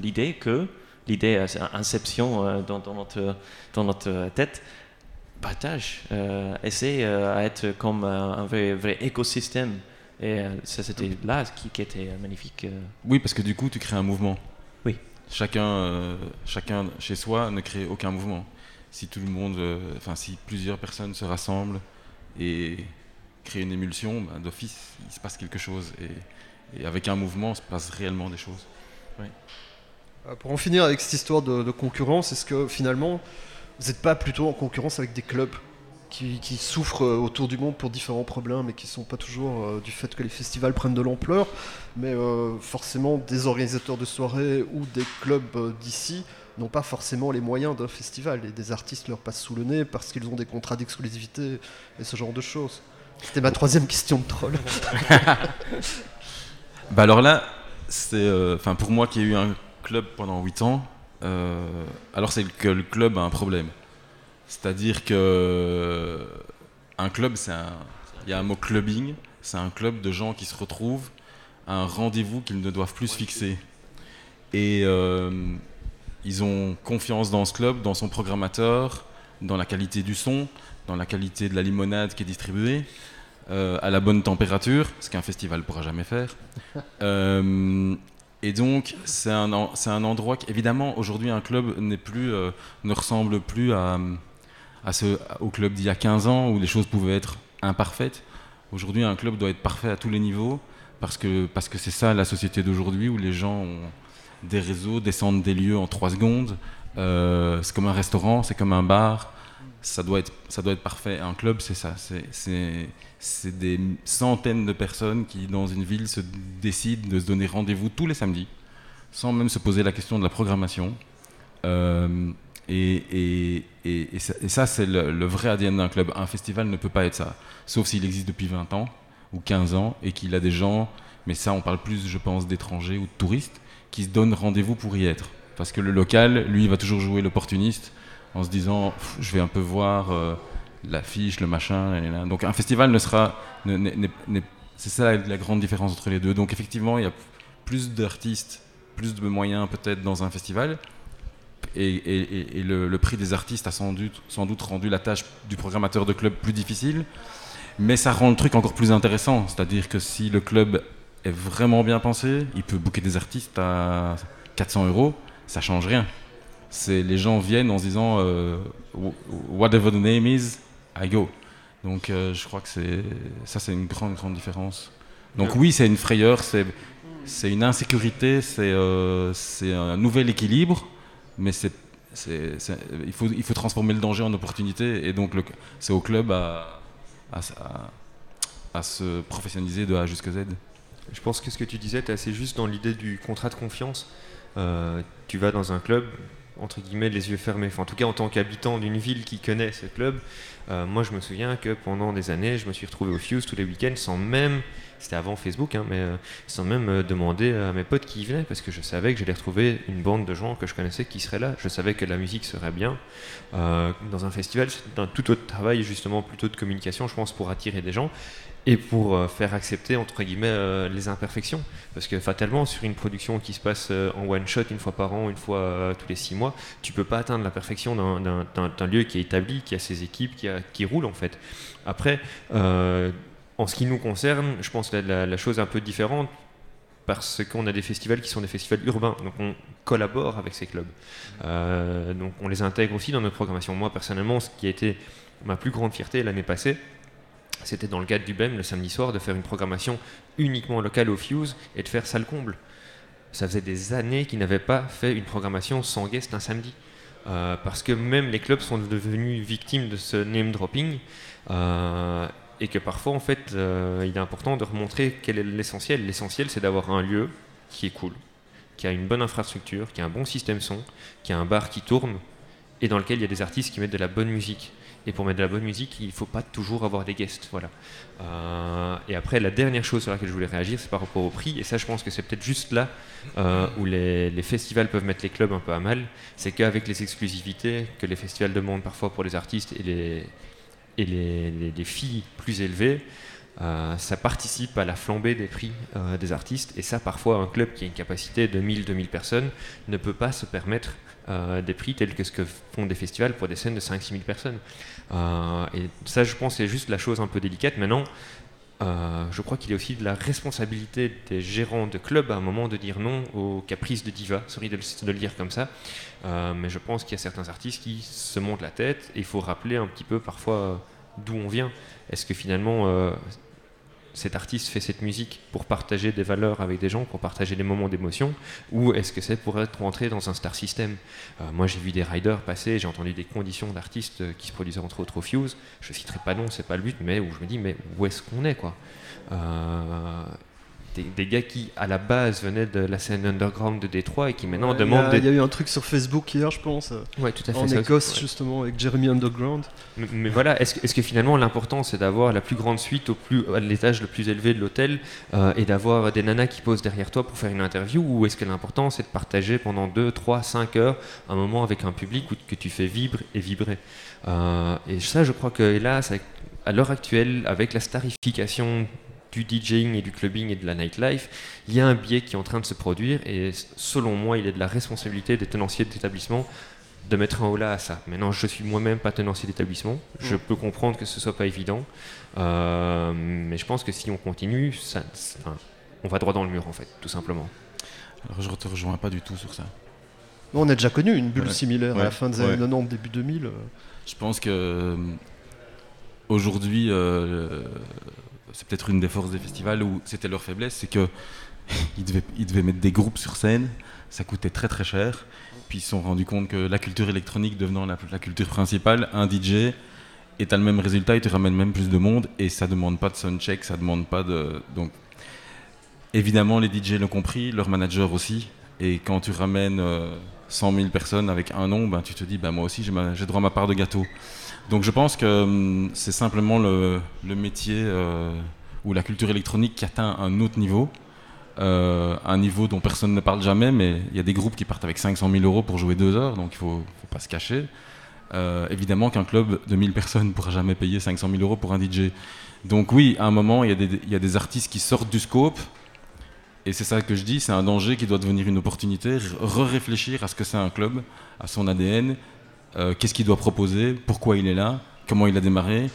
l'idée que, l'idée, euh, c'est inception euh, dans, dans notre, dans notre tête, partage, euh, essaie à être comme un, vrai, vrai écosystème. Et ça, c'était là qui, qui était magnifique. Oui, parce que du coup, tu crées un mouvement. Oui. Chacun, chacun chez soi ne crée aucun mouvement. Si tout le monde, enfin, si plusieurs personnes se rassemblent et créent une émulsion, ben, d'office, il se passe quelque chose. Et, et avec un mouvement, se passe réellement des choses. Euh, Pour en finir avec cette histoire de, de concurrence, est-ce que finalement, vous n'êtes pas plutôt en concurrence avec des clubs qui, qui souffrent euh, autour du monde pour différents problèmes et qui ne sont pas toujours euh, du fait que les festivals prennent de l'ampleur, mais euh, forcément des organisateurs de soirées ou des clubs euh, d'ici n'ont pas forcément les moyens d'un festival et des artistes leur passent sous le nez parce qu'ils ont des contrats d'exclusivité et ce genre de choses. C'était ma troisième question de troll. Bah alors là, c'est, euh, enfin pour moi qui ai eu un club pendant 8 ans, euh, alors c'est que le club a un problème. C'est-à-dire que un club, c'est un, il y a un mot clubbing, c'est un club de gens qui se retrouvent à un rendez-vous qu'ils ne doivent plus fixer. Et euh, ils ont confiance dans ce club, dans son programmateur, dans la qualité du son, dans la qualité de la limonade qui est distribuée, euh, à la bonne température, ce qu'un festival ne pourra jamais faire. Euh, et donc, c'est un, un, endroit qui, évidemment, aujourd'hui, un club n'est plus, euh, ne ressemble plus à, à ce, au club d'il y a 15 ans où les choses pouvaient être imparfaites. Aujourd'hui, un club doit être parfait à tous les niveaux parce que parce que c'est ça la société d'aujourd'hui où les gens ont des réseaux, descendent des lieux en 3 secondes. c'est comme un restaurant, c'est comme un bar. Ça doit être, parfait. Un club, c'est ça. C'est des centaines de personnes qui, dans une ville, se décident de se donner rendez-vous tous les samedis, sans même se poser la question de la programmation. Euh, et, ça, c'est le, vrai ADN d'un club. Un festival ne peut pas être ça, sauf s'il existe depuis 20 ans ou 15 ans et qu'il a des gens, mais ça, on parle plus, je pense, d'étrangers ou de touristes, qui se donnent rendez-vous pour y être. Parce que le local, lui, va toujours jouer l'opportuniste en se disant, je vais un peu voir. Euh, l'affiche, le machin. Donc un festival ne sera. c'est ça la, grande différence entre les deux. Donc effectivement, il y a plus d'artistes, plus de moyens peut-être dans un festival. Et, le, prix des artistes a sans doute, sans doute rendu la tâche du programmateur de club plus difficile. Mais ça rend le truc encore plus intéressant. C'est-à-dire que si le club est vraiment bien pensé, il peut booker des artistes à 400 euros, ça change rien. C'est les gens viennent en se disant euh, whatever the name is, I go. Donc euh, je crois que c'est ça, c'est une grande, grande différence. Donc oui, c'est une frayeur, c'est c'est une insécurité, c'est euh, c'est un nouvel équilibre, mais c'est il faut, il faut transformer le danger en opportunité et donc c'est au club à, à, se professionnaliser de A jusqu'à Z. Je pense que ce que tu disais est assez juste dans l'idée du contrat de confiance. Euh, tu vas dans un club, entre guillemets, les yeux fermés. En tout cas, en tant qu'habitant d'une ville qui connaît ce club, euh, moi, je me souviens que pendant des années, je me suis retrouvé au Fuse tous les week-ends sans même, c'était avant Facebook, hein, mais euh, sans même euh, demander à mes potes qui y venaient, parce que je savais que j'allais retrouver une bande de gens que je connaissais qui seraient là. Je savais que la musique serait bien. dans un festival, c'est un tout autre travail, justement, plutôt de communication, je pense, pour attirer des gens et pour euh, faire accepter entre guillemets euh, les imperfections parce que fatalement sur une production qui se passe euh, en one shot une fois par an une fois tous les six mois tu peux pas atteindre la perfection d'un lieu qui est établi qui a ses équipes qui, roule en fait après en ce qui nous concerne je pense la, la chose un peu différente parce qu'on a des festivals qui sont des festivals urbains, donc on collabore avec ces clubs. donc on les intègre aussi dans notre programmation. Moi personnellement, ce qui a été ma plus grande fierté l'année passée, c'était dans le cadre du BEM le samedi soir de faire une programmation uniquement locale au Fuse et de faire salle comble. Ça faisait des années qu'ils n'avaient pas fait une programmation sans guest un samedi. Euh, parce que même les clubs sont devenus victimes de ce name dropping euh, et que parfois en fait euh, il est important de remontrer quel est l'essentiel. L'essentiel c'est d'avoir un lieu qui est cool, qui a une bonne infrastructure, qui a un bon système son, qui a un bar qui tourne et dans lequel il y a des artistes qui mettent de la bonne musique. Et pour mettre de la bonne musique, il ne faut pas toujours avoir des guests. Voilà. Euh, et après, la dernière chose sur laquelle je voulais réagir, c'est par rapport au prix. Et ça, je pense que c'est peut-être juste là euh, où les, festivals peuvent mettre les clubs un peu à mal. C'est qu'avec les exclusivités que les festivals demandent parfois pour les artistes et les, et les, filles plus élevées, euh, ça participe à la flambée des prix des artistes. Et ça, parfois, un club qui a une capacité de 1000-2000 personnes ne peut pas se permettre euh, des prix tels que ce que font des festivals pour des scènes de 5-6 000 personnes. Euh, et ça, je pense, c'est juste la chose un peu délicate. Maintenant, euh, je crois qu'il a aussi de la responsabilité des gérants de clubs à un moment de dire non aux caprices de diva. Sorry de, le dire comme ça, mais je pense qu'il y a certains artistes qui se montent la tête et il faut rappeler un petit peu parfois d'où on vient. Est-ce que finalement cet artiste fait cette musique pour partager des valeurs avec des gens, pour partager des moments d'émotion, ou est-ce que c'est pour être rentré dans un star system? Euh, Moi, j'ai vu des riders passer, j'ai entendu des conditions d'artistes qui se produisaient entre autres au Fuse. Je citerai pas non, c'est pas le but, mais où je me dis, mais où est-ce qu'on est, quoi? Euh, des, gars qui à la base venaient de la scène underground de Détroit et qui maintenant demandent. Il y, a eu un truc sur Facebook hier, je pense. Ouais, tout à fait. En Écosse, justement, avec Jeremy Underground. Mais, voilà, est-ce est que finalement l'important c'est d'avoir la plus grande suite au plus, à l'étage le plus élevé de l'hôtel euh, et d'avoir des nanas qui posent derrière toi pour faire une interview ou est-ce que l'important c'est de partager pendant 2, 3, 5 heures un moment avec un public où, que tu fais vibrer et vibrer? Euh, Et ça, je crois que hélas, à l'heure actuelle, avec la starification du DJing et du clubbing et de la nightlife, il y a un biais qui est en train de se produire et selon moi, il est de la responsabilité des tenanciers d'établissement de mettre un holà à ça. Maintenant, je suis moi-même pas tenancier d'établissement. Je Mm. peux comprendre que ce soit pas évident, euh, mais je pense que si on continue, ça, enfin, on va droit dans le mur en fait, tout simplement. Alors, je ne te rejoins pas du tout sur ça. On a déjà connu une bulle Ouais. similaire à la fin des Ouais. années 90, début 2000. euh. Je pense que euh, aujourd'hui, euh, c'est peut-être une des forces des festivals où c'était leur faiblesse, c'est que ils devaient, ils devaient mettre des groupes sur scène, ça coûtait très très cher. Puis ils se sont rendus compte que la culture électronique devenant la, culture principale, un DJ est à le même résultat, il te ramène même plus de monde et ça demande pas de soundcheck, ça demande pas de. Donc évidemment, les DJ l'ont compris, leurs managers aussi. Et quand tu ramènes euh, 100 000 personnes avec un nom, ben, tu te dis, ben, moi aussi j'ai droit à ma part de gâteau. Donc je pense que hum, c'est simplement le, métier euh, ou la culture électronique qui atteint un autre niveau. Euh, un niveau dont personne ne parle jamais, mais il y a des groupes qui partent avec 500 000 euros pour jouer deux heures, donc il faut, faut pas se cacher. Euh, évidemment qu'un club de 1000 personnes ne pourra jamais payer 500 000 euros pour un DJ. Donc oui, à un moment, il y, a des- y a des artistes qui sortent du scope, et c'est ça que je dis, c'est un danger qui doit devenir une opportunité, re-réfléchir à ce que c'est un club, à son ADN, euh, qu'est-ce qu'il doit proposer, pourquoi il est là, comment il a démarré?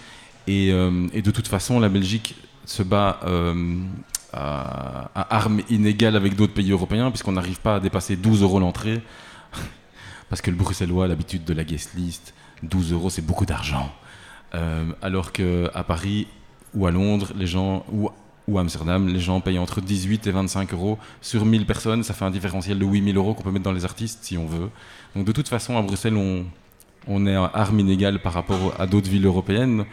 Et, euh, de toute façon, la Belgique se bat euh, à, armes inégales avec d'autres pays européens, puisqu'on n'arrive pas à dépasser 12 euros l'entrée. Parce que le bruxellois a l'habitude de la guest list. 12 euros, c'est beaucoup d'argent. Alors qu'à Paris ou à Londres, les gens, ou, ou à Amsterdam, les gens payent entre 18 et 25 euros. Sur 1000 personnes, ça fait un différentiel de 8000 euros qu'on peut mettre dans les artistes si on veut. Donc de toute façon, à Bruxelles, on, on est à armes inégales par rapport à d'autres villes européennes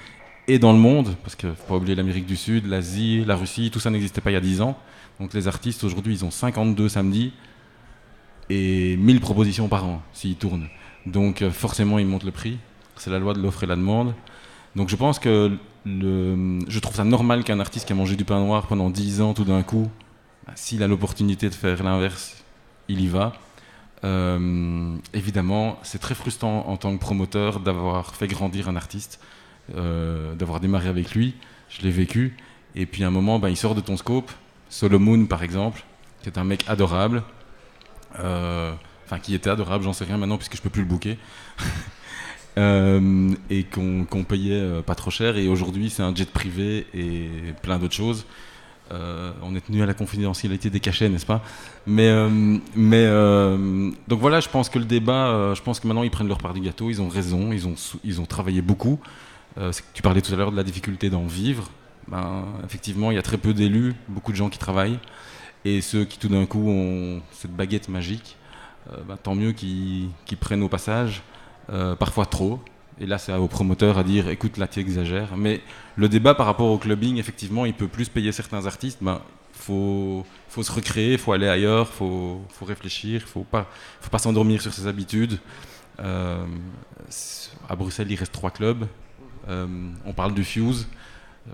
et dans le monde, parce qu'il ne faut pas oublier l'Amérique du Sud, l'Asie, la Russie, tout ça n'existait pas il y a 10 ans. Donc les artistes, aujourd'hui, ils ont 52 samedis et 1000 propositions par an s'ils tournent. Donc euh, forcément, ils montent le prix. C'est la loi de l'offre et la demande. Donc je pense que je trouve ça normal qu'un artiste qui a mangé du pain noir pendant 10 ans, tout d'un coup, bah, s'il a l'opportunité de faire l'inverse, il y va. Euh, évidemment, c'est très frustrant en tant que promoteur d'avoir fait grandir un artiste, euh, d'avoir démarré avec lui. Je l'ai vécu. Et puis à un moment, bah, il sort de ton scope. Solomon, par exemple, qui est un mec adorable. Euh, Enfin, qui était adorable, j'en sais rien maintenant puisque je peux plus le booker. Euh, et qu'on qu'on payait euh, pas trop cher. Et aujourd'hui, c'est un jet privé et plein d'autres choses. Euh, on est tenu à la confidentialité des cachets, n'est-ce pas? Mais, euh, euh, donc voilà, je pense que le débat, je pense que maintenant ils prennent leur part du gâteau. Ils ont raison, ils ont, travaillé beaucoup. Tu parlais tout à l'heure de la difficulté d'en vivre. Ben, effectivement, il y a très peu d'élus, beaucoup de gens qui travaillent. Et ceux qui tout d'un coup ont cette baguette magique, ben, tant mieux qu'ils prennent au passage, parfois trop. Et là, c'est aux promoteurs à dire, écoute, là, tu exagères. Mais le débat par rapport au clubbing, effectivement, il peut plus payer certains artistes. Ben, faut, faut se recréer, faut aller ailleurs, faut, faut réfléchir, faut pas, faut pas s'endormir sur ses habitudes. Euh, à Bruxelles, il reste trois clubs. Euh, on parle du Fuse.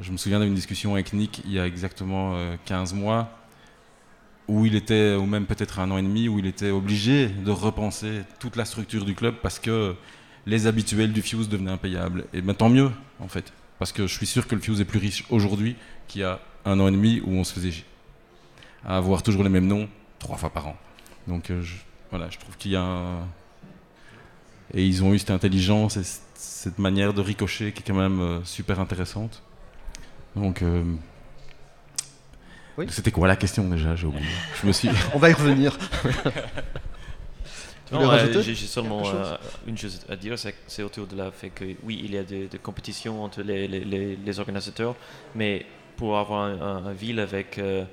Je me souviens d'une discussion avec Nick il y a exactement euh, 15 mois où il était, ou même peut-être un an et demi, où il était obligé de repenser toute la structure du club parce que les habituels du Fuse devenaient impayables. Et ben tant mieux, en fait. Parce que je suis sûr que le Fuse est plus riche aujourd'hui qu'il y a un an et demi où on se faisait à avoir toujours les mêmes noms trois fois par an. Donc euh, je, voilà, je trouve qu'il y a un... Et ils ont eu cette intelligence et cette manière de ricocher qui est quand même euh, super intéressante. Donc... euh, Oui. C'était quoi la question déjà? J'ai oublié. Je me suis... On va y revenir. Tu voulais Non, euh, j'ai j'ai seulement chose euh, une chose à dire, c'est c'est autour de la fait que oui, il y a des, des compétitions entre les, les, les, les organisateurs, mais pour avoir un, un- un ville avec euh,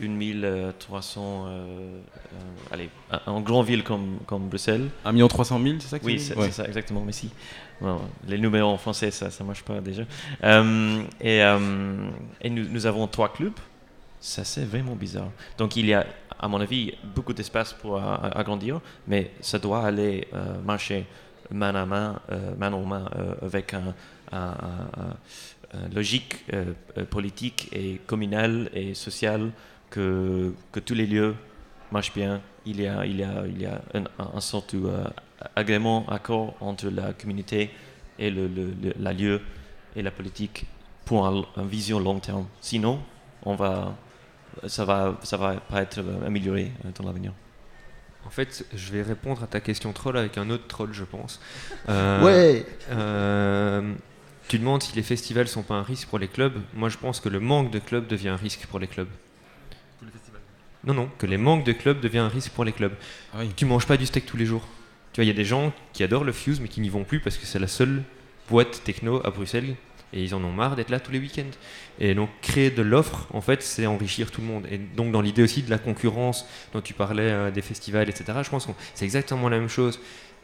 une 1300, euh, euh, allez, un, un grand ville comme, comme Bruxelles, 1 million 300 000, c'est ça que oui, tu c'est dis Ouais. c'est ça, exactement. Mais si. Bon, les numéros en français, ça ne marche pas déjà. Euh, et euh, et nous, nous avons trois clubs. Ça, c'est vraiment bizarre. Donc, il y a, à mon avis, beaucoup d'espace pour agrandir, mais ça doit aller euh, marcher main à main, euh, main en main, euh, avec un, logique euh, euh, politique et communale et sociale que, que tous les lieux marchent bien. Il y a, il y a, il y a un, un, un sorte de euh, agrément, accord entre la communauté et le, le- la lieu et la politique pour un- une vision long terme. Sinon, on va, ça va, ça va pas être euh, amélioré euh, dans l'avenir. En fait, je vais répondre à ta question troll avec un autre troll, je pense. Euh, Ouais euh, tu demandes si les festivals sont pas un risque pour les clubs. Moi, je pense que le manque de clubs devient un risque pour les clubs. Non, non, que les manques de clubs devient un risque pour les clubs. Ah oui. Tu manges pas du steak tous les jours. Tu vois, il y a des gens qui adorent le Fuse, mais qui n'y vont plus parce que c'est la seule boîte techno à Bruxelles et ils en ont marre d'être là tous les week-ends. Et donc, créer de l'offre, en fait, c'est enrichir tout le monde. Et donc, dans l'idée aussi de la concurrence dont tu parlais, euh, des festivals, etc., je pense que c'est exactement la même chose.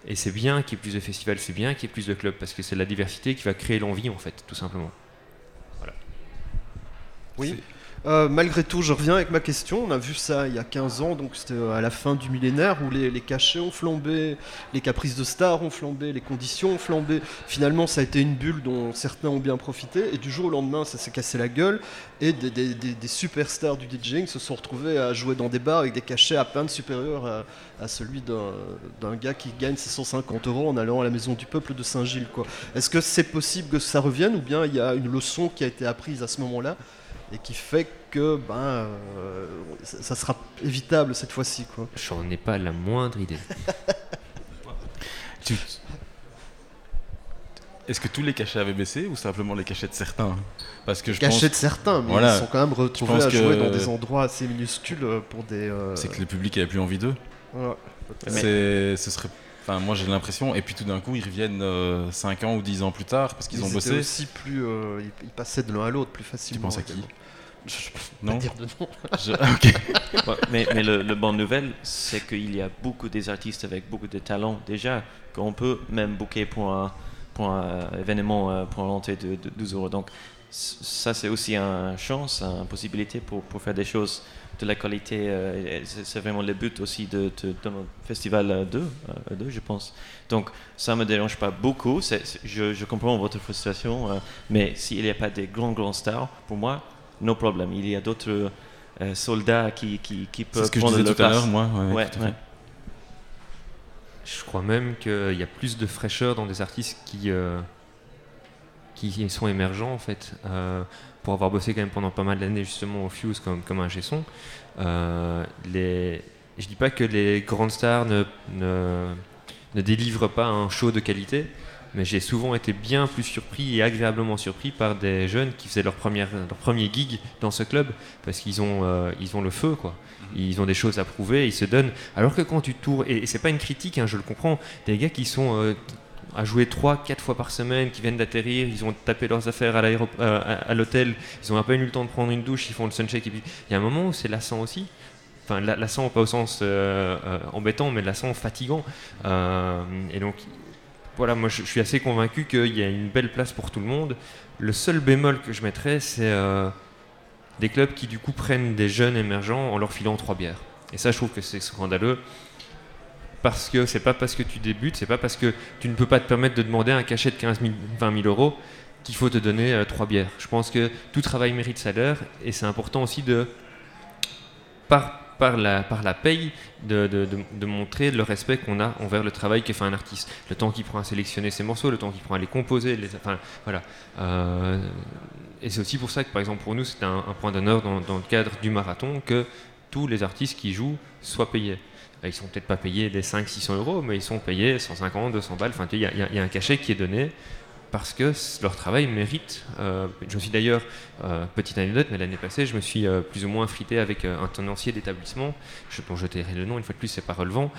Et c'est bien qu'il y ait plus de festivals, c'est bien qu'il y ait plus de clubs parce que c'est la diversité qui va créer l'envie, en fait, tout simplement. Oui. Euh, malgré tout, je reviens avec ma question. On a vu ça il y a 15 ans, donc c'était euh, à la fin du millénaire, où les, cachets ont flambé, les caprices de stars ont flambé, les conditions ont flambé. Finalement, ça a été une bulle dont certains ont bien profité, et du jour au lendemain, ça s'est cassé la gueule, et des, superstars du DJing se sont retrouvés à jouer dans des bars avec des cachets à peine supérieurs à, celui d'un gars qui gagne 650 euros en allant à la maison du peuple de Saint-Gilles. Est-ce que c'est possible que ça revienne, ou bien il y a une leçon qui a été apprise à ce moment-là et qui fait que ben euh, ça, sera évitable cette fois-ci quoi. J'en ai pas la moindre idée. Tu- Est-ce que tous les cachets avaient baissé ou simplement les cachets de certains? Parce que je Cachés pense de certains, mais Voilà. ils sont quand même retrouvés à jouer que- dans des endroits assez minuscules euh, pour des. euh, c'est que le public avait plus envie d'eux. voilà. Mais- C'est, ce serait, enfin moi j'ai l'impression, et puis tout d'un coup ils reviennent 5 ans ou 10 ans plus tard parce qu'ils Ils ont bossé. aussi plus, euh, ils, passaient de l'un à l'autre plus Tu facilement. penses à qui? également. Je, je peux Non pas dire de nom. Je- ok. Ouais, mais mais le, le bonne nouvelle, c'est qu'il y a beaucoup des artistes avec beaucoup de talent déjà, qu'on peut même booker pour un, pour un événement euh, pour un entrée de, de 12 euros. Donc ça, c'est aussi une chance, une possibilité pour, pour faire des choses de la qualité. euh, c'est vraiment le but aussi de, de, de notre festival euh, 2, euh, 2, je pense. Donc ça me dérange pas beaucoup. Je, je comprends votre frustration, euh, mais s'il n'y a pas des grands, grands stars, pour moi, no problème. Il y a d'autres euh, soldats qui, qui, qui C'est peuvent ce que je prendre disais leur tout à l'heure, moi. ouais, Ouais, tout à fait. ouais. Je crois même qu'il y a plus de fraîcheur dans des artistes qui, euh, qui sont émergents en fait. Euh, pour avoir bossé quand même pendant pas mal d'années justement au Fuse comme, comme un son, euh, les... je dis pas que les grandes stars ne, ne, ne délivrent pas un show de qualité, mais j'ai souvent été bien plus surpris et agréablement surpris par des jeunes qui faisaient leur, première, leur premier gig dans ce club parce qu'ils ont, euh, ils ont le feu quoi. Ils ont des choses à prouver, ils se donnent. Alors que quand tu tournes, et, et c'est pas une critique, hein, je le comprends, des gars qui sont euh, à jouer 3-4 fois par semaine, qui viennent d'atterrir, ils ont tapé leurs affaires à euh, à, à l'hôtel, ils ont à peine eu le temps de prendre une douche, ils font le suncheck, et puis il y a un moment où c'est lassant aussi. Enfin, la- lassant pas au sens euh, euh, embêtant, mais lassant fatigant. Et donc, voilà, moi je, suis assez convaincu qu'il y a une belle place pour tout le monde. Le seul bémol que je mettrais, c'est euh, des clubs qui du coup prennent des jeunes émergents en leur filant trois bières. Et ça, je trouve que c'est scandaleux. Parce que c'est pas parce que tu débutes, c'est pas parce que tu ne peux pas te permettre de demander un cachet de 15 000, 20 000 euros qu'il faut te donner euh, trois bières. Je pense que tout travail mérite salaire et c'est important aussi de, par, par, la, paye, de, montrer le respect qu'on a envers le travail que fait un artiste. Le temps qu'il prend à sélectionner ses morceaux, le temps qu'il prend à les composer, voilà. Euh, et c'est aussi pour ça que, par exemple, pour nous, c'est un, point d'honneur dans, le cadre du marathon que tous les artistes qui jouent soient payés. Euh, Ils sont peut-être pas payés des 500-600 euros, mais ils sont payés 150, 200 balles. Enfin, il y a un cachet qui est donné parce que leur travail mérite. Euh, je suis d'ailleurs, euh, petite anecdote, mais l'année passée, je me suis euh, plus ou moins frité avec un tenancier d'établissement, je- dont je tairai le nom, une fois de plus, c'est pas relevant,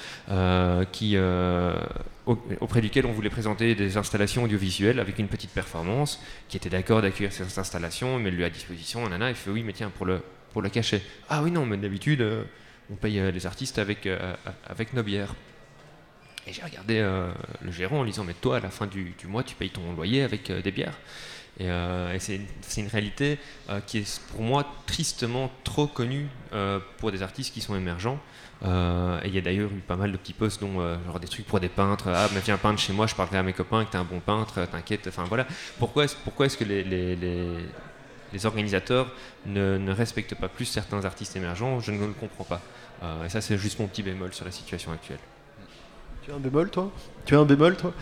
qui, au- auprès duquel on voulait présenter des installations audiovisuelles avec une petite performance, qui était d'accord d'accueillir ces installations, mais lui à disposition, nana, il fait oui, mais tiens, pour le, pour le cachet. Ah oui, non, mais d'habitude, on paye les artistes avec, avec nos bières. Et j'ai regardé euh, le gérant en lui disant Mais toi, à la fin du, mois, tu payes ton loyer avec euh, des bières. Et, euh, c'est une, réalité qui est pour moi tristement trop connue pour des artistes qui sont émergents. Et il y a d'ailleurs eu pas mal de petits posts, dont genre des trucs pour des peintres. Ah, mais viens peindre chez moi, je parlerai à mes copains que t'es un bon peintre, t'inquiète. Enfin voilà. Pourquoi est-ce, que les, organisateurs ne, respectent pas plus certains artistes émergents? Je ne le comprends pas. Et ça, c'est juste mon petit bémol sur la situation actuelle. Tu as un bémol toi? Tu as un bémol toi?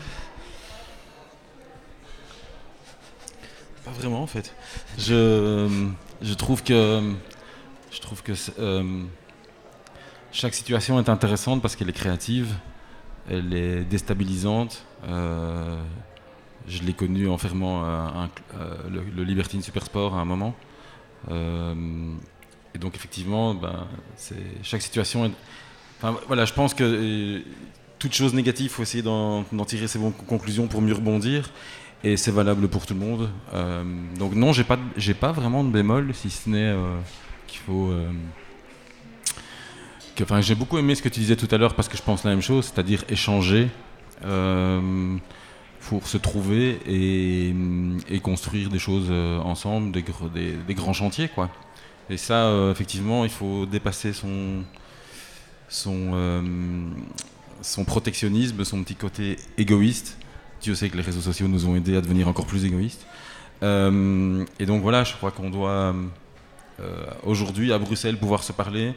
Pas vraiment en fait. Je, je trouve que je trouve que euh, chaque situation est intéressante parce qu'elle est créative, elle est déstabilisante. Euh, je l'ai connu en fermant le, le, Libertine Supersport à un moment. et donc effectivement, ben, chaque situation est, Enfin, voilà, je pense que toute chose négative, il faut essayer d'en tirer ses bonnes conclusions pour mieux rebondir. Et c'est valable pour tout le monde. Euh, donc non, j'ai pas, j'ai pas vraiment de bémol, si ce n'est euh, qu'il faut. Euh, enfin, j'ai beaucoup aimé ce que tu disais tout à l'heure parce que je pense la même chose, c'est-à-dire échanger pour se trouver et, construire des choses ensemble, des, des, grands chantiers, quoi. Et ça, effectivement, il faut dépasser son son son protectionnisme, son petit côté égoïste. Dieu sait que les réseaux sociaux nous ont aidés à devenir encore plus égoïstes. Euh, et donc voilà, je crois qu'on doit euh, aujourd'hui à Bruxelles pouvoir se parler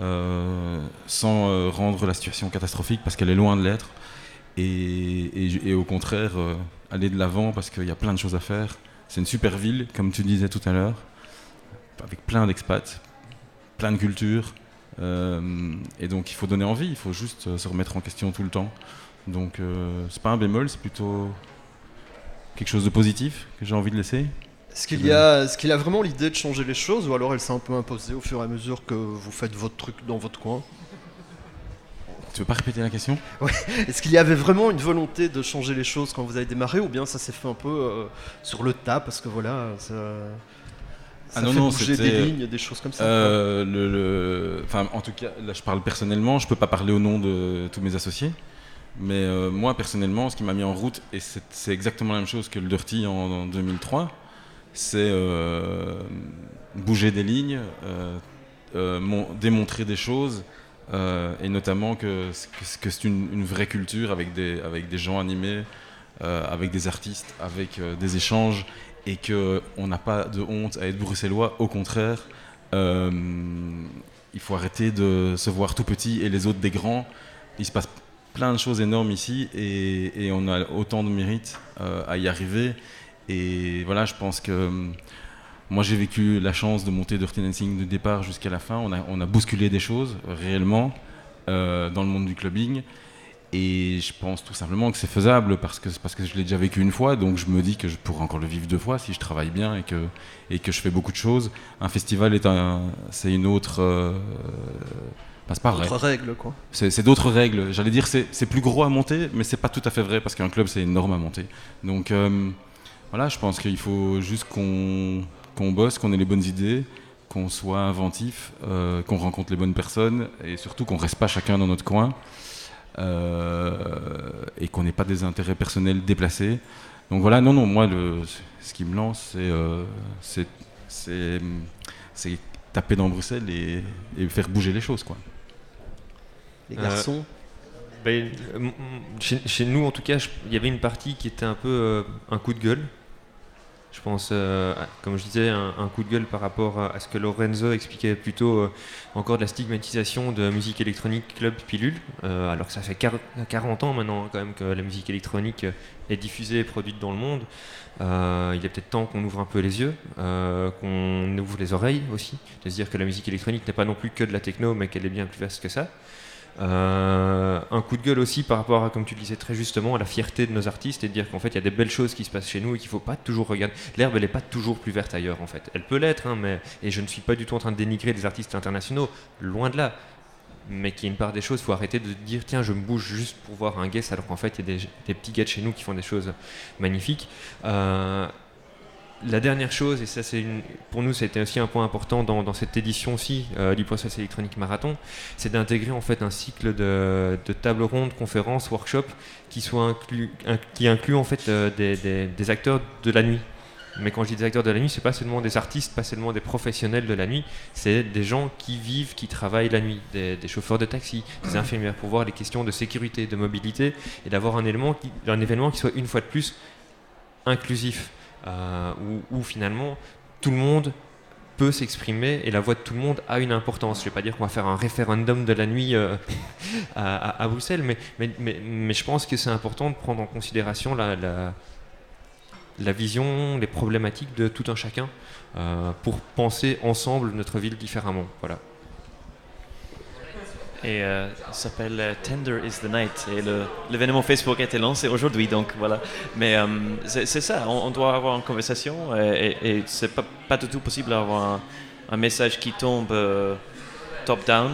euh, sans rendre la situation catastrophique parce qu'elle est loin de l'être. Et, au contraire, aller de l'avant parce qu'il y a plein de choses à faire. C'est une super ville, comme tu disais tout à l'heure, avec plein d'expats, plein de cultures, et donc il faut donner envie, il faut juste euh, se remettre en question tout le temps. Donc euh, c'est pas un bémol, c'est plutôt quelque chose de positif que j'ai envie de laisser. Est-ce qu'il y a, est-ce qu'il a vraiment l'idée de changer les choses ou alors elle s'est un peu imposée au fur et à mesure que vous faites votre truc dans votre coin? Tu veux pas répéter la question? Ouais. Est-ce qu'il y avait vraiment une volonté de changer les choses quand vous avez démarré ou bien ça s'est fait un peu sur le tas parce que voilà ça ah non, non, c'était des lignes, des choses comme ça. Euh, le, Enfin, en tout cas, là, je parle personnellement. Je peux pas parler au nom de tous mes associés, mais euh, moi personnellement, ce qui m'a mis en route, et c'est exactement la même chose que le Dirty en, 2003, c'est euh, bouger des lignes, démontrer des choses, et notamment que, que, c'est une, une, vraie culture avec des, avec des gens animés, avec des artistes, avec des échanges et qu'on n'a pas de honte à être bruxellois. Au contraire, euh, il faut arrêter de se voir tout petit et les autres des grands. Il se passe plein de choses énormes ici et, on a autant de mérite euh, à y arriver. Et voilà, je pense que euh, moi j'ai vécu la chance de monter Dirty Dancing de départ jusqu'à la fin. On a, on a bousculé des choses réellement dans le monde du clubbing. Et je pense tout simplement que c'est faisable parce que, parce que je l'ai déjà vécu une fois, donc je me dis que je pourrais encore le vivre deux fois si je travaille bien et que, et que je fais beaucoup de choses. Un festival est un, c'est une autre. Euh, c'est pas D'autres règles, quoi. C'est, d'autres règles. J'allais dire c'est, c'est plus gros à monter, mais c'est pas tout à fait vrai parce qu'un club c'est énorme à monter. Donc euh, voilà, je pense qu'il faut juste qu'on, qu'on bosse, qu'on ait les bonnes idées, qu'on soit inventif, euh, qu'on rencontre les bonnes personnes et surtout qu'on reste pas chacun dans notre coin. Euh, et qu'on n'ait pas des intérêts personnels déplacés. Donc voilà, non, non, moi, le, ce qui me lance, c'est c'est taper dans Bruxelles et, faire bouger les choses. Quoi. Les garçons euh, ben, chez, nous, en tout cas, il y avait une partie qui était un peu euh, un coup de gueule. Je pense, euh, comme je disais, un, coup de gueule par rapport à, ce que Lorenzo expliquait plutôt euh, encore de la stigmatisation de musique électronique club pilule, euh, alors que ça fait 40 ans maintenant quand même que la musique électronique est diffusée et produite dans le monde. il est peut-être temps qu'on ouvre un peu les yeux, qu'on ouvre les oreilles aussi, de se dire que la musique électronique n'est pas non plus que de la techno, mais qu'elle est bien plus vaste que ça. Euh, un coup de gueule aussi par rapport à, comme tu le disais très justement, à la fierté de nos artistes et de dire qu'en fait il y a des belles choses qui se passent chez nous et qu'il ne faut pas toujours regarder. L'herbe elle n'est pas toujours plus verte ailleurs en fait. Elle peut l'être, hein, mais et je ne suis pas du tout en train de dénigrer des artistes internationaux, loin de là. Mais qu'il y une part des choses, il faut arrêter de dire tiens je me bouge juste pour voir un guest alors qu'en fait il y a des, petits gars chez nous qui font des choses magnifiques. Euh, la dernière chose, et ça c'est pour nous c'était aussi un point important dans, cette édition aussi euh, du process électronique marathon, c'est d'intégrer en fait un cycle de, de tables rondes, conférences, workshops qui soit inclus, qui inclut en fait euh, des, acteurs de la nuit. Mais quand je dis des acteurs de la nuit, c'est pas seulement des artistes, pas seulement des professionnels de la nuit, c'est des gens qui vivent, qui travaillent la nuit, des, chauffeurs de taxi, des infirmières, pour voir les questions de sécurité, de mobilité, et d'avoir un élément, un événement qui soit une fois de plus inclusif. Euh, où, finalement tout le monde peut s'exprimer et la voix de tout le monde a une importance. Je ne vais pas dire qu'on va faire un référendum de la nuit euh, à, Bruxelles, mais, je pense que c'est important de prendre en considération la, la, vision, les problématiques de tout un chacun euh, pour penser ensemble notre ville différemment. Voilà. Et euh, s'appelle euh, Tender is the Night. Et l'événement Facebook a été lancé aujourd'hui, donc voilà. Mais euh, c'est ça, on, doit avoir une conversation et, et, et c'est pas, pas du tout possible d'avoir un, un message qui tombe euh, top-down.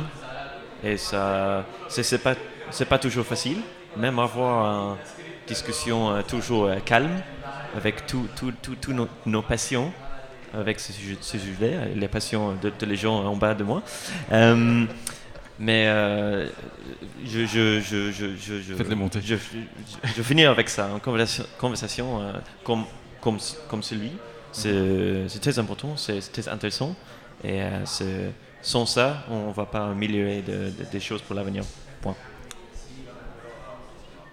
Et ça, c'est pas, pas toujours facile. Même avoir une discussion euh, toujours euh, calme avec tous nos, nos passions avec ce sujet, les passions de, de les gens en bas de moi. Euh, mais euh, je, je, je, je, je, je, Faites-les monter. je, je, je finis avec ça, une conversation, conversation euh, comme, comme, comme celui. C'est c'est très important, c'est très intéressant. Et euh, c'est- sans ça, on ne va pas améliorer de- de- des choses pour l'avenir. Point.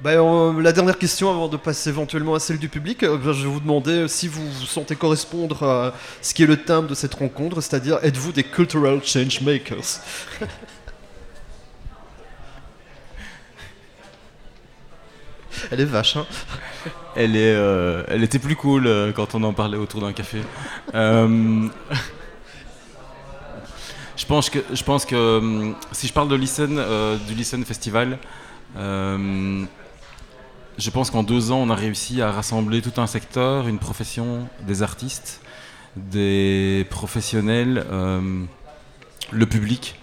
Ben, euh, la dernière question avant de passer éventuellement à celle du public, euh, ben, je vais vous demander si vous vous sentez correspondre à ce qui est le thème de cette rencontre, c'est-à-dire êtes-vous des cultural change makers? Elle est vache, hein Elle, est, euh, elle était plus cool euh, quand on en parlait autour d'un café. Euh, je pense que, je pense que si je parle de Listen, du Listen Festival, je pense qu'en deux ans, on a réussi à rassembler tout un secteur, une profession, des artistes, des professionnels, le public,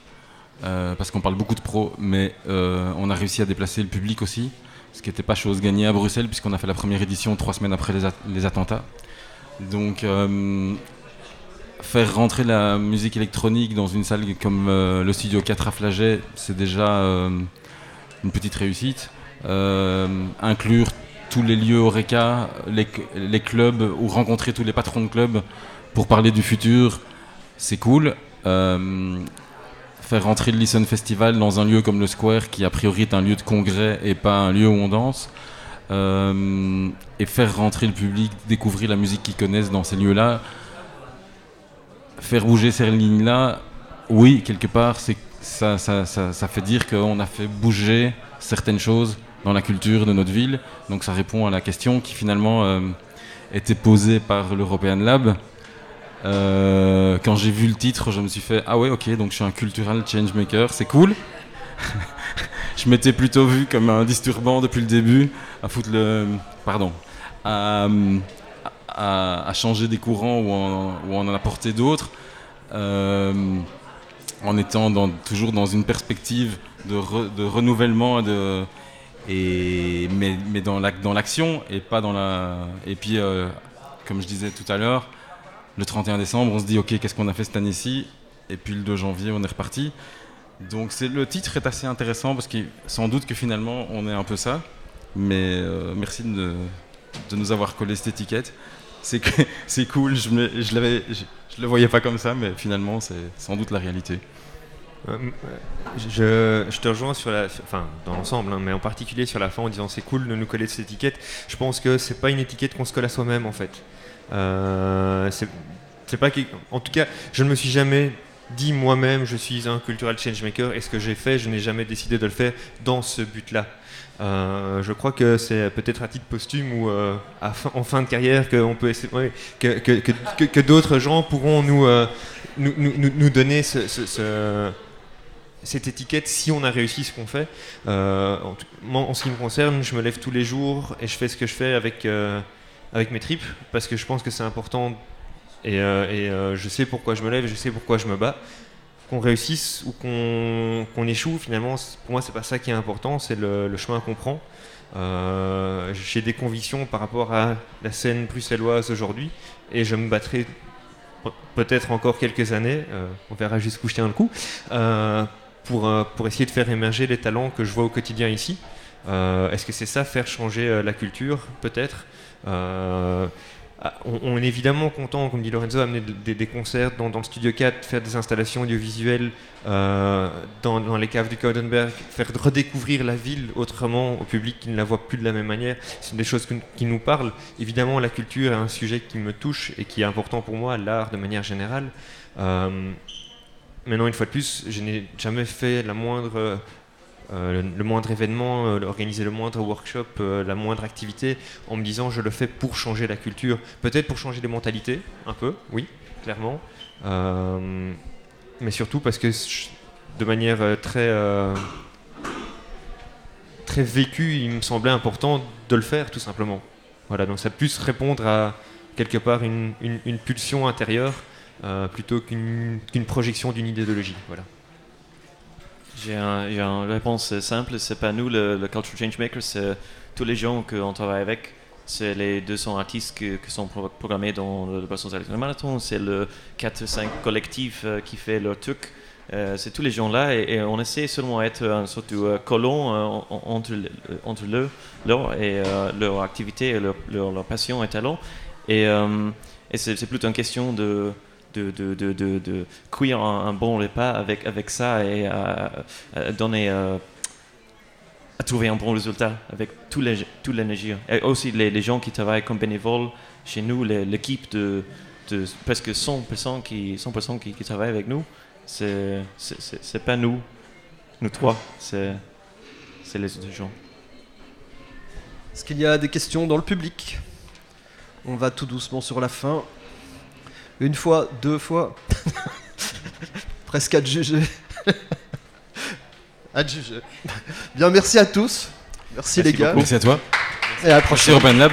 parce qu'on parle beaucoup de pros, mais on a réussi à déplacer le public aussi ce qui n'était pas chose gagnée à Bruxelles, puisqu'on a fait la première édition trois semaines après les, at- les attentats. Donc, euh, faire rentrer la musique électronique dans une salle comme euh, le Studio 4 à Flaget, c'est déjà euh, une petite réussite. Inclure tous les lieux Oreca, les clubs, ou rencontrer tous les patrons de clubs pour parler du futur, c'est cool. Faire rentrer le Listen Festival dans un lieu comme le Square, qui a priori est un lieu de congrès et pas un lieu où on danse, euh, et faire rentrer le public, découvrir la musique qu'ils connaissent dans ces lieux-là, faire bouger ces lignes-là, oui, quelque part, ça fait dire qu'on a fait bouger certaines choses dans la culture de notre ville. Donc ça répond à la question qui finalement euh, était posée par l'European Lab. Euh, quand j'ai vu le titre, je me suis fait ah ouais ok donc je suis un cultural changemaker, c'est cool. je m'étais plutôt vu comme un disturbant depuis le début, à foutre le pardon, à, changer des courants ou en, en apporter d'autres, euh, en étant toujours dans une perspective de, re- de renouvellement mais, dans l'action et pas dans la et puis euh, comme je disais tout à l'heure le 31 décembre, on se dit ok, qu'est-ce qu'on a fait cette année-ci? Et puis le 2 janvier, on est reparti. Donc c'est le titre est assez intéressant parce que sans doute que finalement on est un peu ça. Mais euh, merci de, nous avoir collé cette étiquette. C'est cool. Je je, je le voyais pas comme ça, mais finalement c'est sans doute la réalité. Euh, je, je te rejoins sur enfin dans l'ensemble, hein, mais en particulier sur la fin en disant c'est cool de nous coller cette étiquette. Je pense que c'est pas une étiquette qu'on se colle à soi-même en fait. Euh, c'est pas en tout cas, je ne me suis jamais dit moi-même je suis un cultural changemaker et ce que j'ai fait, je n'ai jamais décidé de le faire dans ce but-là. Euh, je crois que c'est peut-être à titre posthume ou euh, en fin de carrière que, d'autres gens pourront nous, euh, nous, nous, nous- donner ce, cette étiquette si on a réussi ce qu'on fait. Euh, en, moi, en ce qui me concerne, je me lève tous les jours et je fais ce que je fais avec, euh, avec mes tripes parce que je pense que c'est important et, euh, je sais pourquoi je me lève, je sais pourquoi je me bats. Qu'on réussisse ou qu'on qu'on échoue, finalement, pour moi, c'est pas ça qui est important, c'est le, le chemin qu'on prend. J'ai des convictions par rapport à la scène bruxelloise aujourd'hui et je me battrai pe- peut-être encore quelques années, on verra jusqu'où je tiens le coup, pour, euh, pour essayer de faire émerger les talents que je vois au quotidien ici. Euh, Est-ce que c'est ça, faire changer euh, la culture Peut-être? Ah, on, est évidemment content, comme dit Lorenzo, d'amener des, concerts dans, le Studio 4, faire des installations audiovisuelles dans, les caves du Codenberg, faire redécouvrir la ville autrement au public qui ne la voit plus de la même manière. C'est des choses qui nous parlent. Évidemment, la culture est un sujet qui me touche et qui est important pour moi, l'art de manière générale. Euh, maintenant, une fois de plus, je n'ai jamais fait moindre, euh, le, le moindre événement, euh, organiser le moindre workshop, euh, la moindre activité, en me disant je le fais pour changer la culture. Peut-être pour changer les mentalités, un peu, oui, clairement. Euh, mais surtout parce que de manière très très vécue, il me semblait important de le faire tout simplement. Voilà, donc ça puisse répondre à quelque part une, pulsion intérieure plutôt qu'une projection d'une idéologie. Voilà. J'ai une réponse simple, c'est pas nous le, le Cultural Changemaker, c'est tous les gens qu'on travaille avec. C'est les 200 artistes qui, sont programmés dans le Brussels Electronic Marathon, c'est le 4-5 collectifs euh, qui fait leur truc. Euh, c'est tous les gens-là et, on essaie seulement d'être un sorte de euh, colon entre, entre eux, leur, et leur activité, leur, passion et talent. Et c'est plutôt une question de de, de, de, de, cuire un, bon repas avec, avec ça et à, donner, euh, à trouver un bon résultat avec toute l'énergie. Et aussi les, gens qui travaillent comme bénévoles chez nous, l'équipe de, de, presque 100 personnes qui, 100 personnes qui, qui travaillent avec nous, c'est pas nous, nous trois, c'est les autres gens. Est-ce qu'il y a des questions dans le public? On va tout doucement sur la fin. Une fois, deux fois. Presque à juger. à juger. Bien, merci à tous. Merci, les gars. Merci à toi. Et à la prochaine. Lab.